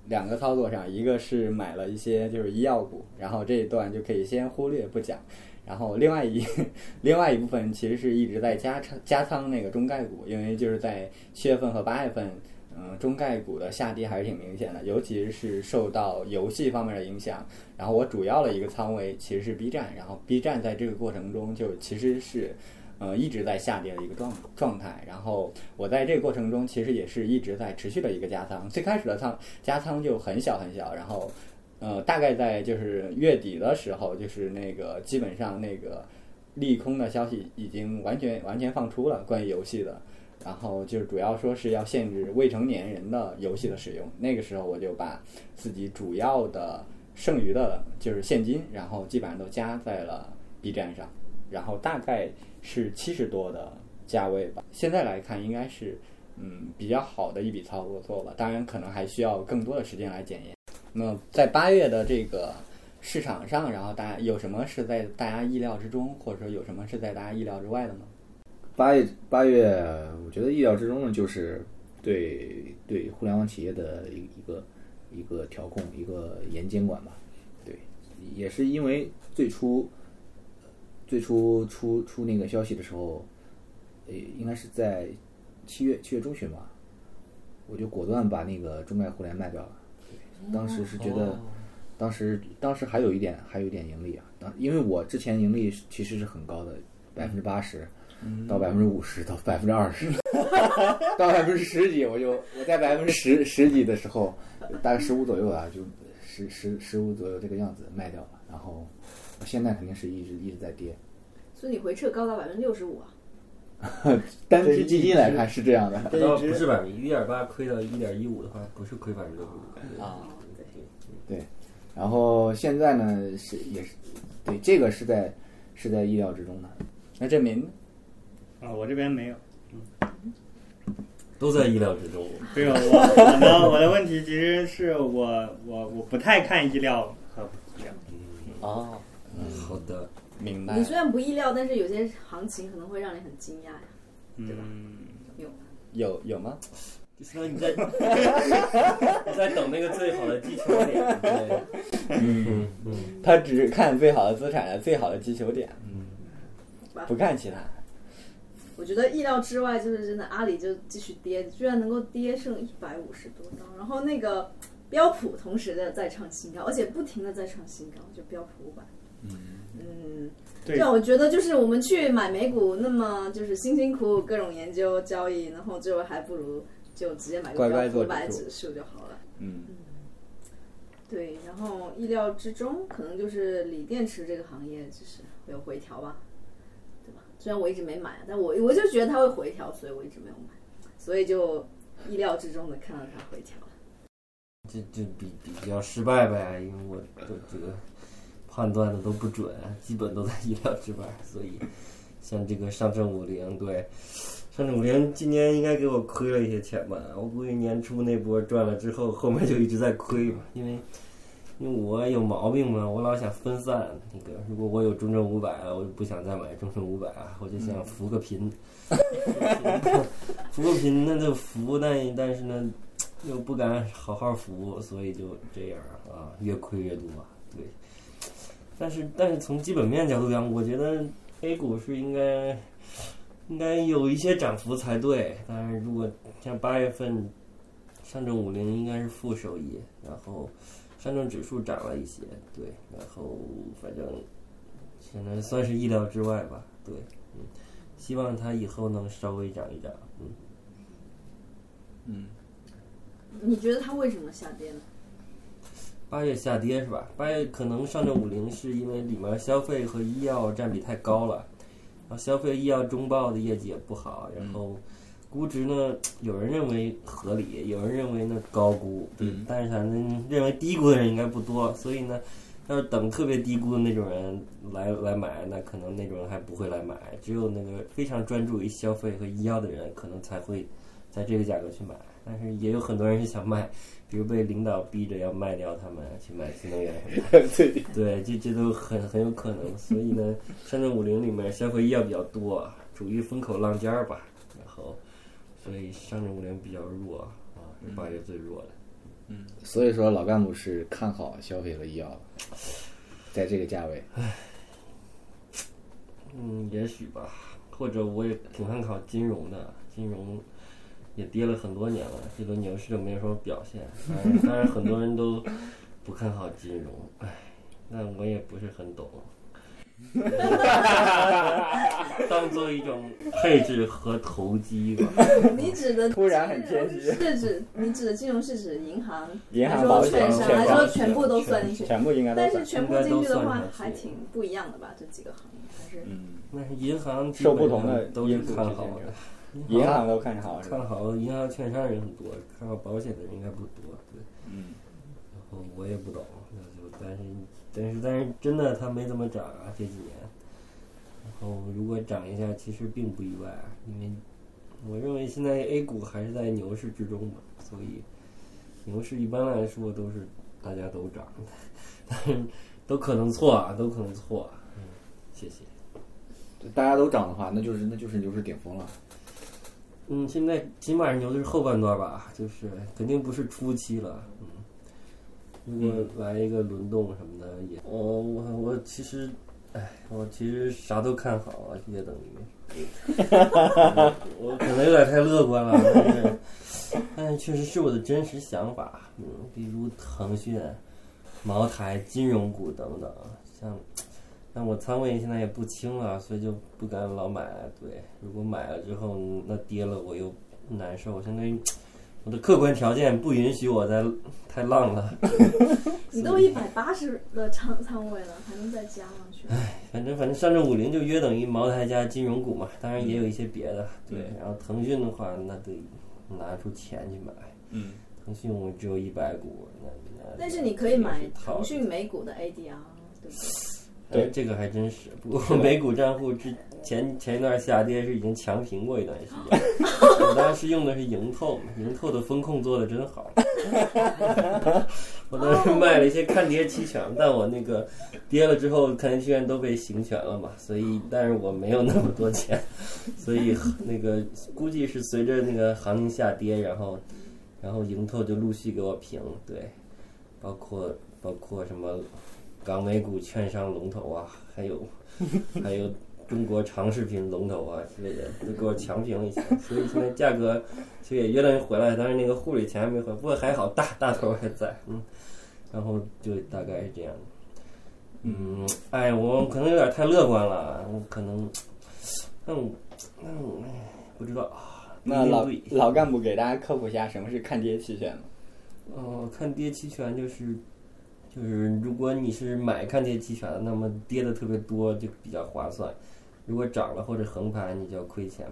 两个操作上，一个是买了一些就是医药股，然后这一段就可以先忽略不讲，然后另外一 另外一部分其实是一直在加仓加仓那个中概股，因为就是在七月份和八月份。嗯，中概股的下跌还是挺明显的，尤其是受到游戏方面的影响。然后我主要的一个仓位其实是 B 站，然后 B 站在这个过程中就其实是呃一直在下跌的一个状状态。然后我在这个过程中其实也是一直在持续的一个加仓，最开始的仓加仓就很小很小，然后呃大概在就是月底的时候，就是那个基本上那个利空的消息已经完全完全放出了关于游戏的。然后就是主要说是要限制未成年人的游戏的使用。那个时候我就把自己主要的剩余的就是现金，然后基本上都加在了 B 站上，然后大概是七十多的价位吧。现在来看，应该是嗯比较好的一笔操作做吧。当然，可能还需要更多的时间来检验。那在八月的这个市场上，然后大家有什么是在大家意料之中，或者说有什么是在大家意料之外的呢？八月八月，我觉得意料之中呢就是对对互联网企业的一一个一个调控，一个严监管吧。对，也是因为最初最初出出那个消息的时候，呃，应该是在七月七月中旬吧，我就果断把那个中概互联卖掉了。对，当时是觉得。当时当时还有一点还有一点盈利啊，当因为我之前盈利其实是很高的，百分之八十到百分之五十到百分之二十，到百分之十几我就我在百分之十十几的时候，大概十五左右啊，就十十十五左右这个样子卖掉了，然后现在肯定是一直一直在跌，所以你回撤高达百分之六十五啊？单只基金来看是这样的，不是百分之一点八亏到一点一五的话，不是亏百分之六十五啊？对。然后现在呢是也是，对这个是在是在意料之中的。那证明啊，我这边没有，都在意料之中。没有我我的我的问题其实是我我我不太看意料和不意料。哦，好的，明白。你虽然不意料，但是有些行情可能会让你很惊讶呀，对吧？有有有吗？就是你在 你在等那个最好的击球点，对，嗯嗯，他只是看最好的资产的最好的击球点，嗯，不看其他。我觉得意料之外，就是真的阿里就继续跌，居然能够跌剩一百五十多刀，然后那个标普同时的在创新高，而且不停的在创新高，就标普五百，嗯嗯，让我觉得就是我们去买美股，那么就是辛辛苦苦各种研究交易，然后最后还不如。就直接买个标普五百指数就好了。嗯，对，然后意料之中，可能就是锂电池这个行业就是会有回调吧，对吧？虽然我一直没买，但我我就觉得它会回调，所以我一直没有买，所以就意料之中的看到它回调了。这这比比较失败呗，因为我我这个判断的都不准，基本都在意料之外，所以像这个上证五零，对。上证五零今年应该给我亏了一些钱吧？我估计年初那波赚了之后，后面就一直在亏嘛。因为，因为我有毛病嘛，我老想分散。那个，如果我有中证五百，我就不想再买中证五百啊，我就想扶个贫。扶个贫，那就扶，但但是呢，又不敢好好扶，所以就这样啊，越亏越多。对，但是但是从基本面角度讲，我觉得 A 股是应该。应该有一些涨幅才对，但是如果像八月份，上证五零应该是负收益，然后上证指数涨了一些，对，然后反正现在算是意料之外吧，对，嗯，希望它以后能稍微涨一涨，嗯，嗯，你觉得它为什么下跌呢？八月下跌是吧？八月可能上证五零是因为里面消费和医药占比太高了。消费医药中报的业绩也不好，然后估值呢，有人认为合理，有人认为呢高估，嗯，但是反正认为低估的人应该不多，所以呢，要是等特别低估的那种人来来买，那可能那种人还不会来买，只有那个非常专注于消费和医药的人，可能才会在这个价格去买，但是也有很多人是想卖。比如被领导逼着要卖掉他们去买新能源，对对，这这都很很有可能。所以呢，上证五零里面消费医药比较多，处于风口浪尖儿吧。然后，所以上证五零比较弱啊，是八月最弱的。嗯，所以说老干部是看好消费和医药，在这个价位。唉，嗯，也许吧，或者我也挺看好金融的，金融。也跌了很多年了，这轮牛市就没有什么表现。当然，很多人都不看好金融，唉，那我也不是很懂。当做一种配置和投机吧。你指的突然很谦虚，是指你指的金融是指银行、银行、保险、券商，还是说全部都算进去？全部应该。但是全部进去的话，还挺不一样的吧？这几个行业还是。嗯，那银行受不同的都是看好的。银行都看好，看好银行、券商人很多，看好保险的人应该不多。对，嗯。然后我也不懂，那就但是但是但是真的它没怎么涨啊这几年。然后如果涨一下，其实并不意外，因为我认为现在 A 股还是在牛市之中嘛，所以牛市一般来说都是大家都涨，但是都可能错啊，都可能错。嗯，谢谢。大家都涨的话，那就是那就是牛市顶峰了。嗯，现在起码牛的是后半段吧，就是肯定不是初期了。嗯，如果来一个轮动什么的，也我我我其实，哎，我其实啥都看好啊，也等于。我可能有点太乐观了，但是但是确实是我的真实想法。嗯，比如腾讯、茅台、金融股等等，像。但我仓位现在也不轻了，所以就不敢老买。对，如果买了之后那跌了，我又难受。相当于我的客观条件不允许我再太浪了。你都一百八十的仓仓位了，还能再加上去？唉，反正反正上证五零就约等于茅台加金融股嘛，当然也有一些别的。对，然后腾讯的话，那得拿出钱去买。嗯，腾讯我只有一百股，那那但是你可以买腾讯美股的 ADR，对不对？对，这个还真是。不过美股账户之前前一段下跌是已经强平过一段时间，我当时用的是盈透，盈透的风控做的真好。我当时卖了一些看跌期权，但我那个跌了之后，看跌期权都被行权了嘛，所以但是我没有那么多钱，所以那个估计是随着那个行情下跌，然后然后盈透就陆续给我平，对，包括包括什么。港美股券商龙头啊，还有 还有中国长视频龙头啊之类的，都给我强平了一下，所以现在价格其实也越来越回来，但是那个护理钱还没回，不过还好大大头还在，嗯，然后就大概是这样。嗯，哎，我可能有点太乐观了，我可能，嗯嗯，不知道啊，那老老干部给大家科普一下什么是看跌期权吗？哦，看跌期权就是，就是如果你是买看跌期权，那么跌的特别多就比较划算；如果涨了或者横盘，你就要亏钱。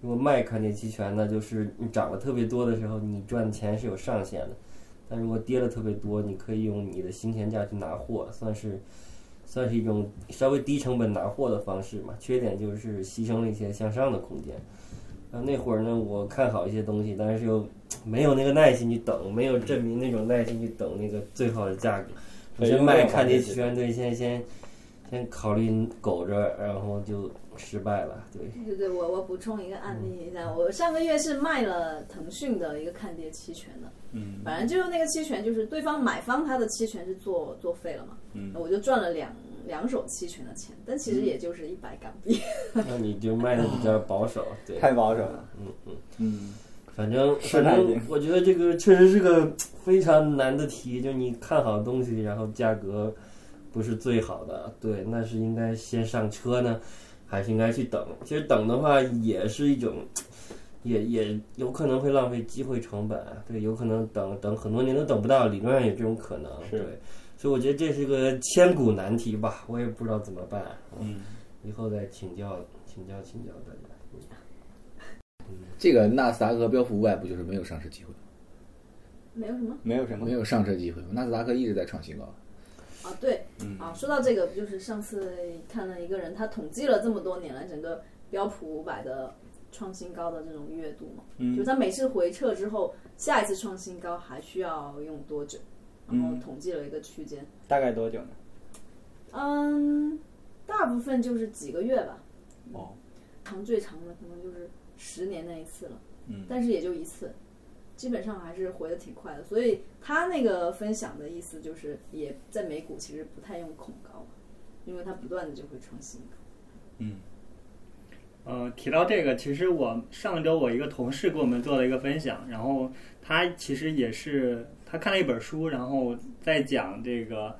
如果卖看跌期权，那就是你涨了特别多的时候，你赚的钱是有上限的；但如果跌了特别多，你可以用你的行权价去拿货，算是算是一种稍微低成本拿货的方式嘛。缺点就是牺牲了一些向上的空间。那那会儿呢，我看好一些东西，但是又没有那个耐心去等，没有证明那种耐心去等那个最好的价格。我先卖看跌期权，对，先先先考虑苟着，然后就失败了，对。对对，我我补充一个案例一下，我上个月是卖了腾讯的一个看跌期权的，嗯反正就是那个期权，就是对方买方他的期权是作作废了嘛，嗯我就赚了两两手期权的钱，但其实也就是一百港币。那你就卖的比较保守，对。太保守了。嗯嗯，嗯，反正是反正我觉得这个确实是个 非常难的题，就你看好东西，然后价格不是最好的，对，那是应该先上车呢，还是应该去等？其实等的话也是一种，也也有可能会浪费机会成本，对，有可能等等很多年都等不到，理论上有这种可能，对，所以我觉得这是个千古难题吧，我也不知道怎么办，嗯，以后再请教请教请教大家。这个纳斯达克标普五百不就是没有上市机会吗？没有什么没有什么没有上车机会？纳斯达克一直在创新高。啊，对，嗯啊，说到这个，不就是上次看了一个人，他统计了这么多年来整个标普五百的创新高的这种月度嘛，嗯就他每次回撤之后，下一次创新高还需要用多久？然后嗯统计了一个区间，大概多久呢？嗯，大部分就是几个月吧，哦，长最长的可能就是十年那一次了，嗯但是也就一次，基本上还是回的挺快的。所以他那个分享的意思就是，也在美股其实不太用恐高，因为它不断的就会创新高。嗯呃，提到这个，其实我上周我一个同事给我们做了一个分享，然后他其实也是他看了一本书，然后在讲这个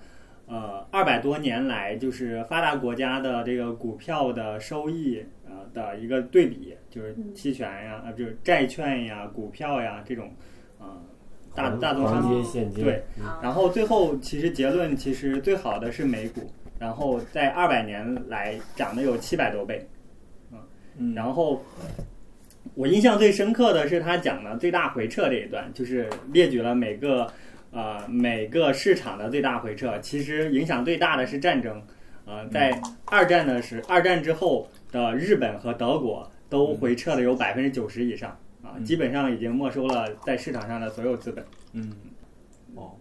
呃二百多年来就是发达国家的这个股票的收益呃的一个对比，就是期权呀，呃就是债券呀、股票呀这种呃大大宗商品现金，对。然后最后其实结论其实最好的是美股，然后在二百年来涨的有七百多倍，嗯。然后我印象最深刻的是他讲的最大回撤这一段，就是列举了每个呃每个市场的最大回撤，其实影响最大的是战争，呃，在二战的时二战之后的日本和德国都回撤了有百分之九十以上啊，嗯基本上已经没收了在市场上的所有资本。嗯，哦，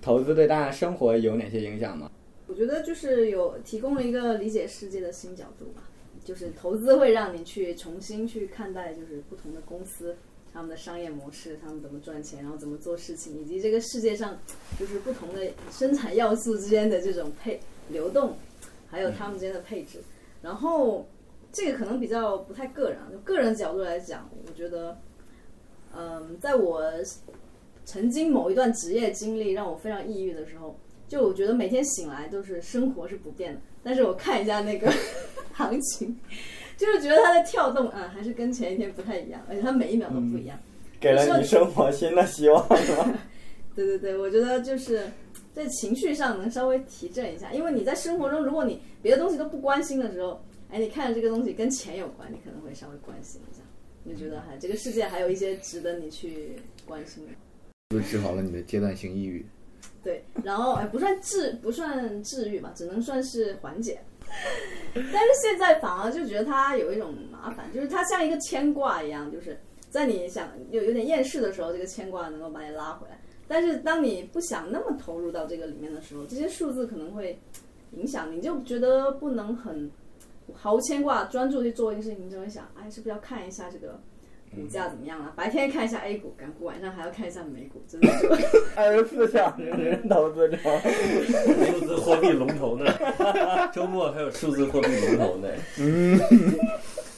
投资对大家生活有哪些影响吗？我觉得就是有提供了一个理解世界的新角度吧，就是投资会让你去重新去看待，就是不同的公司他们的商业模式，他们怎么赚钱，然后怎么做事情，以及这个世界上就是不同的生产要素之间的这种配流动，还有他们之间的配置。然后这个可能比较不太个人啊，就个人角度来讲，我觉得，嗯，在我曾经某一段职业经历让我非常抑郁的时候，就我觉得每天醒来都是生活是不变的，但是我看一下那个 行情，就是觉得它的跳动啊，还是跟前一天不太一样，而且它每一秒都不一样。给了你生活新的希望是吧？对对对，我觉得就是在情绪上能稍微提振一下，因为你在生活中，如果你别的东西都不关心的时候，哎，你看着这个东西跟钱有关，你可能会稍微关心一下，你就觉得还这个世界还有一些值得你去关心的。就治好了你的阶段性抑郁。对，然后哎，不算治，不算治愈吧，只能算是缓解。但是现在反而就觉得它有一种麻烦，就是它像一个牵挂一样，就是在你想有有点厌世的时候，这个牵挂能够把你拉回来。但是当你不想那么投入到这个里面的时候，这些数字可能会影响你，就觉得不能很毫无牵挂，专注去做一个事情，你就会想，哎，是不是要看一下这个股价怎么样啊？白天看一下 A 股、港股，晚上还要看一下美股，真的是。二十四小时投资者，数字货币龙头呢，周末还有数字货币龙头呢。嗯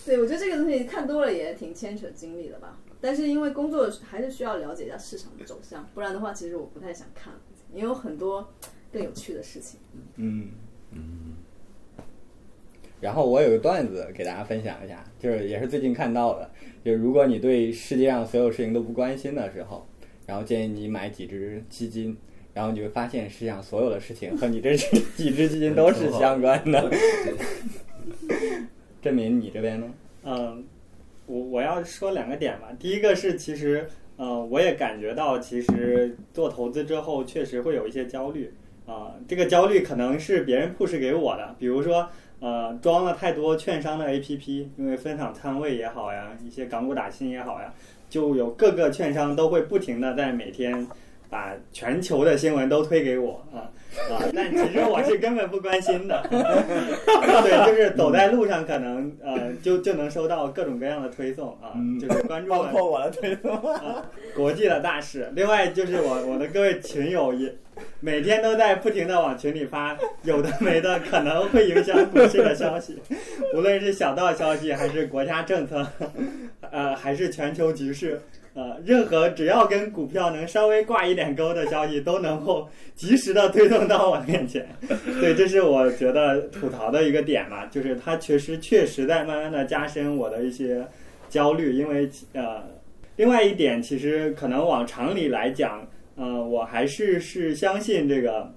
对，我觉得这个东西看多了也挺牵扯精力的吧。但是因为工作还是需要了解一下市场的走向，不然的话，其实我不太想看，也有很多更有趣的事情。嗯嗯。然后我有个段子给大家分享一下，就是也是最近看到的，就是如果你对世界上所有事情都不关心的时候，然后建议你买几只基金，然后你会发现世界上所有的事情和你这只 几只基金都是相关的。郑明，你这边呢？嗯，我我要说两个点吧。第一个是，其实呃，我也感觉到，其实做投资之后确实会有一些焦虑啊、这个焦虑可能是别人 push 给我的，比如说呃，装了太多券商的 APP，因为分享仓位也好呀，一些港股打新也好呀，就有各个券商都会不停的在每天把全球的新闻都推给我啊。啊，但其实我是根本不关心的，对，就是走在路上，可能呃，就就能收到各种各样的推送啊，就是关注了包括我的推送。啊国际的大事。另外就是我我的各位群友也每天都在不停的往群里发有的没的可能会影响股市的消息，无论是小道消息还是国家政策，呃，还是全球局势。呃，任何只要跟股票能稍微挂一点钩的消息，都能够 及时的推送到我面前。对，这是我觉得吐槽的一个点嘛，就是它确实确实在慢慢的加深我的一些焦虑，因为呃，另外一点，其实可能往常理来讲，呃，我还是是相信这个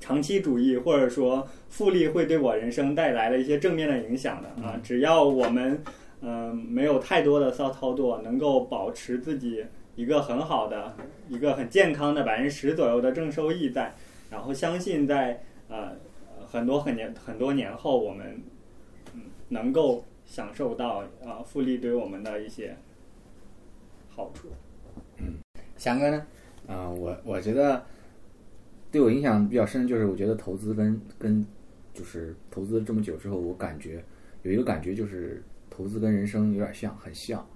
长期主义或者说复利会对我人生带来了一些正面的影响的啊。只要我们嗯、没有太多的骚操作，能够保持自己一个很好的、一个很健康的百分之十左右的正收益在，然后相信在呃很多很年很多年后，我们嗯能够享受到啊、复利对我们的一些好处。翔哥呢？啊、我我觉得对我影响比较深，就是我觉得投资跟跟就是投资这么久之后，我感觉有一个感觉就是投资跟人生有点像，很像。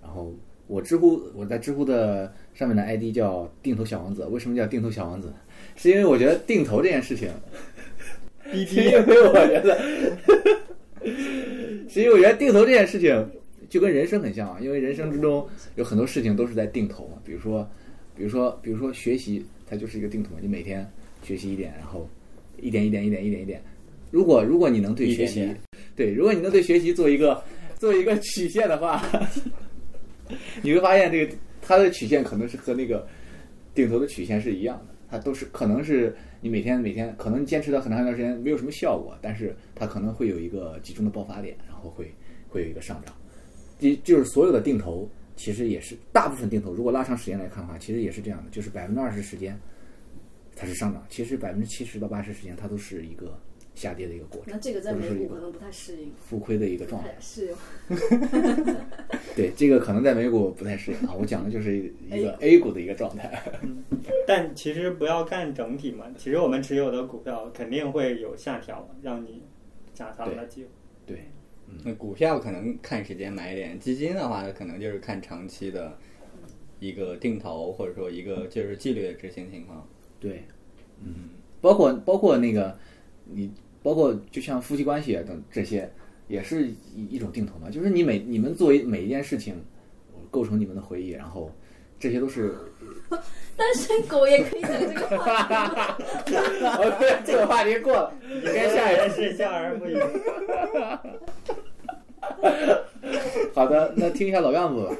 然后我知乎我在知乎的上面的 ID 叫定投小王子，为什么叫定投小王子？是因为我觉得定投这件事情，逼是因为我觉得，是因为我觉得定投这件事情就跟人生很像啊，因为人生之中有很多事情都是在定投嘛，比如说，比如说，比如说学习，它就是一个定投嘛，你每天学习一点，然后一点一点一点一点一点，如果如果你能对学习，对，如果你能对学习做一个做一个曲线的话，你会发现这个它的曲线可能是和那个定投的曲线是一样的，它都是可能是你每天每天可能坚持到很长一段时间没有什么效果，但是它可能会有一个集中的爆发点，然后会会有一个上涨。就就是所有的定投其实也是大部分定投，如果拉长时间来看的话，其实也是这样的，就是百分之二十时间它是上涨，其实百分之七十到八十时间它都是一个下跌的一个过程，那这个在美股可能不太适应，浮亏的一个状态。适应。对，这个可能在美股不太适应啊。我讲的就是一哎个 A 股的一个状态。但其实不要看整体嘛，其实我们持有的股票肯定会有下调，让你加仓的机会。对，那股票可能看时间买点，基金的话可能就是看长期的一个定投，或者说一个就是纪律的执行情况。对，嗯，包括包括那个你，包括就像夫妻关系啊等这些，也是一一种定投嘛。就是你每你们作为每一件事情，构成你们的回忆，然后这些都是。单身狗也可以讲这个话题吗。哦，对，这个话题过了，你该下一人是笑而不语。好的，那听一下老干部吧。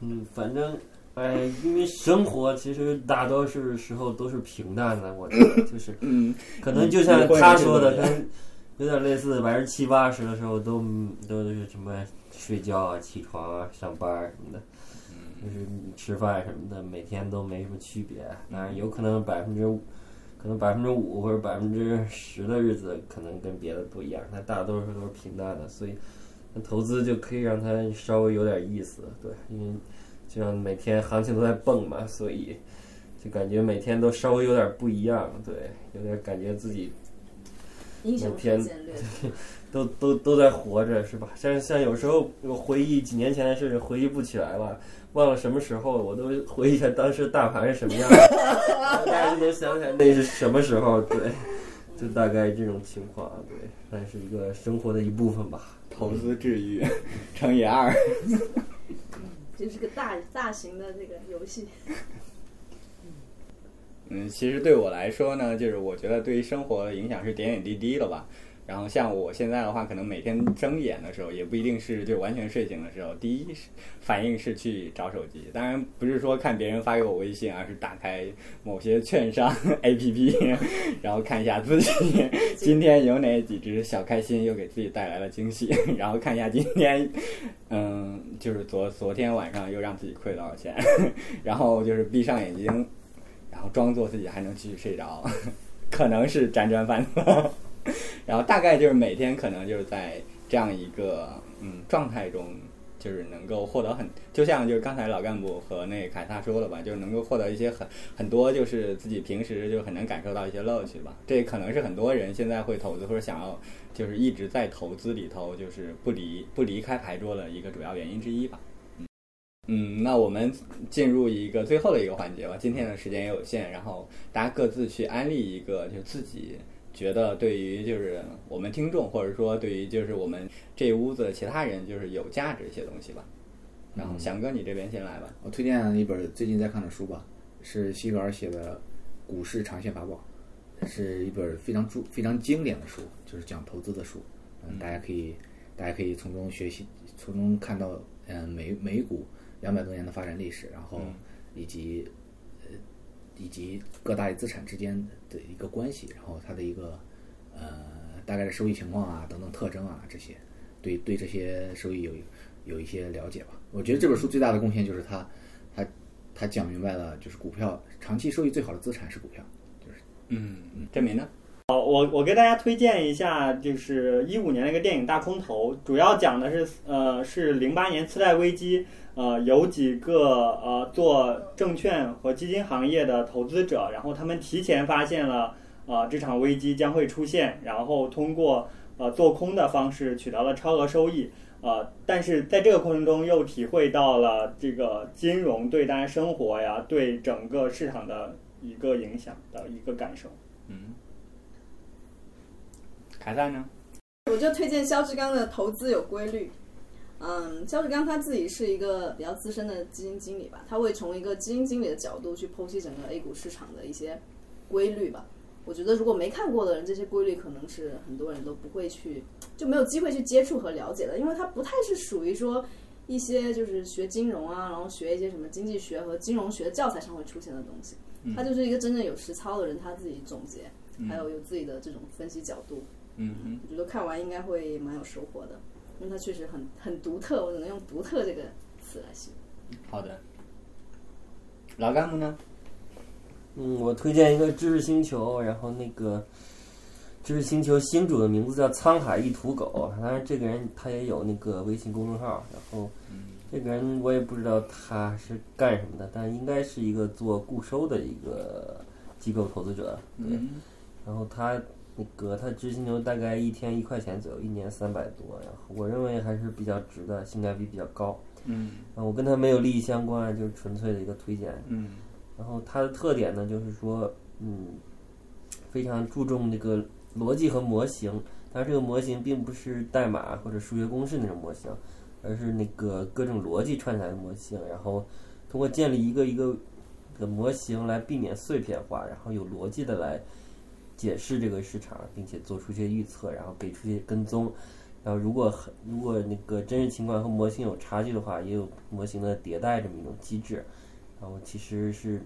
嗯，反正，哎，因为生活其实大多数时候都是平淡的，我觉得 就是，嗯，可能就像他说的，跟有点类似，百分之七八十的时候都都是什么睡觉啊、起床啊、上班啊什么的，就是吃饭什么的，每天都没什么区别。当然，有可能百分之可能百分之五或者百分之十的日子可能跟别的不一样，但大多数都是平淡的，所以那投资就可以让它稍微有点意思，对，因为就像每天行情都在蹦嘛，所以就感觉每天都稍微有点不一样，对，有点感觉自己英雄偏所见略 同。都都都在活着，是吧？像像有时候我回忆几年前的事，回忆不起来了，忘了什么时候，我都回忆一下当时大盘是什么样的，大家就能想起来那是什么时候，对，就大概这种情况，对，算是一个生活的一部分吧。投资治愈乘以二。就是个大大型的这个游戏，嗯，其实对我来说呢，就是我觉得对于生活影响是点点滴滴的吧。然后像我现在的话，可能每天睁眼的时候，也不一定是就完全睡醒的时候，第一反应是去找手机。当然不是说看别人发给我微信，而是打开某些券商 APP，然后看一下自己 今天有哪几只小开心又给自己带来了惊喜，然后看一下今天，嗯，就是昨昨天晚上又让自己亏多少钱，然后就是闭上眼睛。然后装作自己还能继续睡着，可能是辗转反侧，然后大概就是每天可能就是在这样一个嗯状态中，就是能够获得很，就像就是刚才老干部和那凯撒说了吧，就是能够获得一些很很多就是自己平时就很难感受到一些乐趣吧。这可能是很多人现在会投资或者想要就是一直在投资里头就是不离不离开牌桌的一个主要原因之一吧。嗯，那我们进入一个最后的一个环节吧。今天的时间也有限，然后大家各自去安利一个，就自己觉得对于就是我们听众，或者说对于就是我们这屋子其他人就是有价值一些东西吧。然后翔哥，你这边先来吧。我推荐一本最近在看的书吧，是西格尔写的《股市长线法宝》，是一本非常著非常经典的书，就是讲投资的书。嗯，大家可以大家可以从中学习，从中看到嗯美美股两百多年的发展历史，然后以及呃以及各大资产之间的一个关系，然后它的一个呃大概的收益情况啊等等特征啊这些，对对这些收益有有一些了解吧。我觉得这本书最大的贡献就是它它它讲明白了，就是股票长期收益最好的资产是股票。就是嗯，郑明呢？好，我我给大家推荐一下，就是一五年那个电影《大空头》，主要讲的是呃是零八年次贷危机，呃有几个呃做证券和基金行业的投资者，然后他们提前发现了呃这场危机将会出现，然后通过呃做空的方式取得了超额收益，呃但是在这个过程中又体会到了这个金融对大家生活呀，对整个市场的一个影响的一个感受。嗯，凯撒呢？我就推荐肖志刚的《投资有规律》。嗯，肖志刚他自己是一个比较资深的基金经理吧，他会从一个基金经理的角度去剖析整个 A 股市场的一些规律吧。我觉得如果没看过的人，这些规律可能是很多人都不会去，就没有机会去接触和了解的，因为它不太是属于说一些就是学金融啊，然后学一些什么经济学和金融学教材上会出现的东西。他就是一个真正有实操的人，他自己总结，还有有自己的这种分析角度。嗯哼，我觉得看完应该会蛮有收获的，因为它确实很很独特，我只能用“独特”这个词来形容。好的。老干部呢？嗯，我推荐一个知识星球，然后那个知识星球新主的名字叫沧海一土狗，当然这个人他也有那个微信公众号，然后这个人我也不知道他是干什么的，但应该是一个做固收的一个机构投资者，对，然后他那个他知识星球大概一天一块钱左右，一年三百多，然后我认为还是比较值的，性价比比较高。嗯啊，我跟他没有利益相关，就是纯粹的一个推荐。嗯然后它的特点呢，就是说，嗯，非常注重那个逻辑和模型，但是这个模型并不是代码或者数学公式那种模型，而是那个各种逻辑串起来的模型，然后通过建立一个一个的模型来避免碎片化，然后有逻辑的来解释这个市场，并且做出一些预测，然后给出一些跟踪。然后如果很如果那个真实情况和模型有差距的话，也有模型的迭代这么一种机制。然后其实是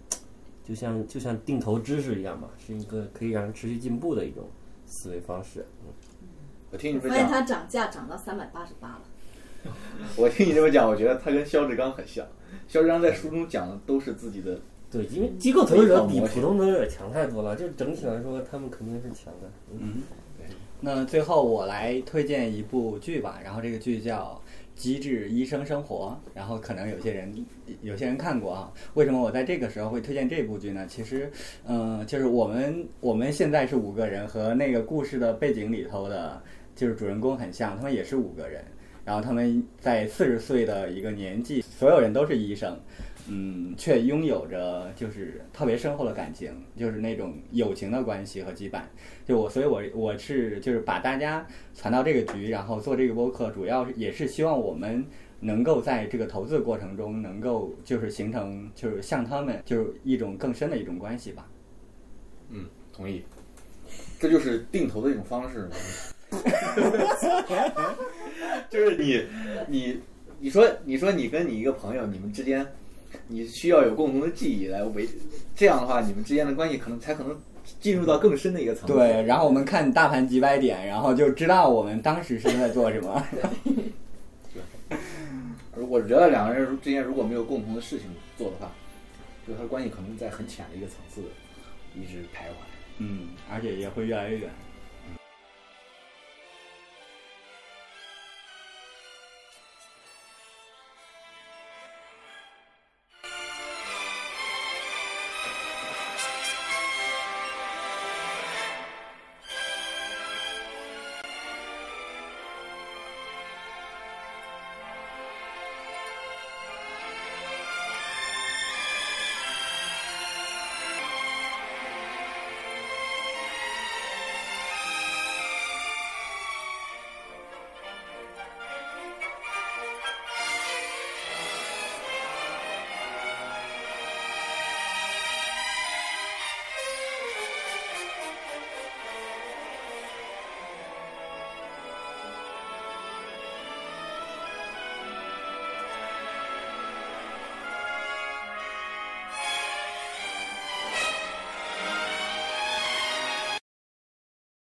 就像就像定投知识一样嘛，是一个可以让人持续进步的一种思维方式。嗯我听你发现，它涨价涨到三百八十八了。我听你这么讲，我觉得他跟肖志刚很像。肖志刚在书中讲的都是自己的，对，因为机构投资者比普通投资者强太多了，就整体来说，他们肯定是强的。嗯，嗯。那最后我来推荐一部剧吧，然后这个剧叫《机智医生生活》，然后可能有些人有些人看过啊。为什么我在这个时候会推荐这部剧呢？其实，嗯、就是我们我们现在是五个人，和那个故事的背景里头的，就是主人公很像，他们也是五个人，然后他们在四十岁的一个年纪，所有人都是医生。嗯，却拥有着就是特别深厚的感情，就是那种友情的关系和羁绊。就我，所以我我是就是把大家传到这个局，然后做这个播客，主要也是希望我们能够在这个投资过程中，能够就是形成就是像他们就是一种更深的一种关系吧。嗯，同意。这就是定投的一种方式嘛。就是你，你，你说，你说你跟你一个朋友，你们之间，你需要有共同的记忆来维，这样的话，你们之间的关系可能才可能进入到更深的一个层次。对，然后我们看大盘几百点，然后就知道我们当时是在做什么。而我觉得两个人之间如果没有共同的事情做的话，就他的关系可能在很浅的一个层次一直徘徊。嗯，而且也会越来越远。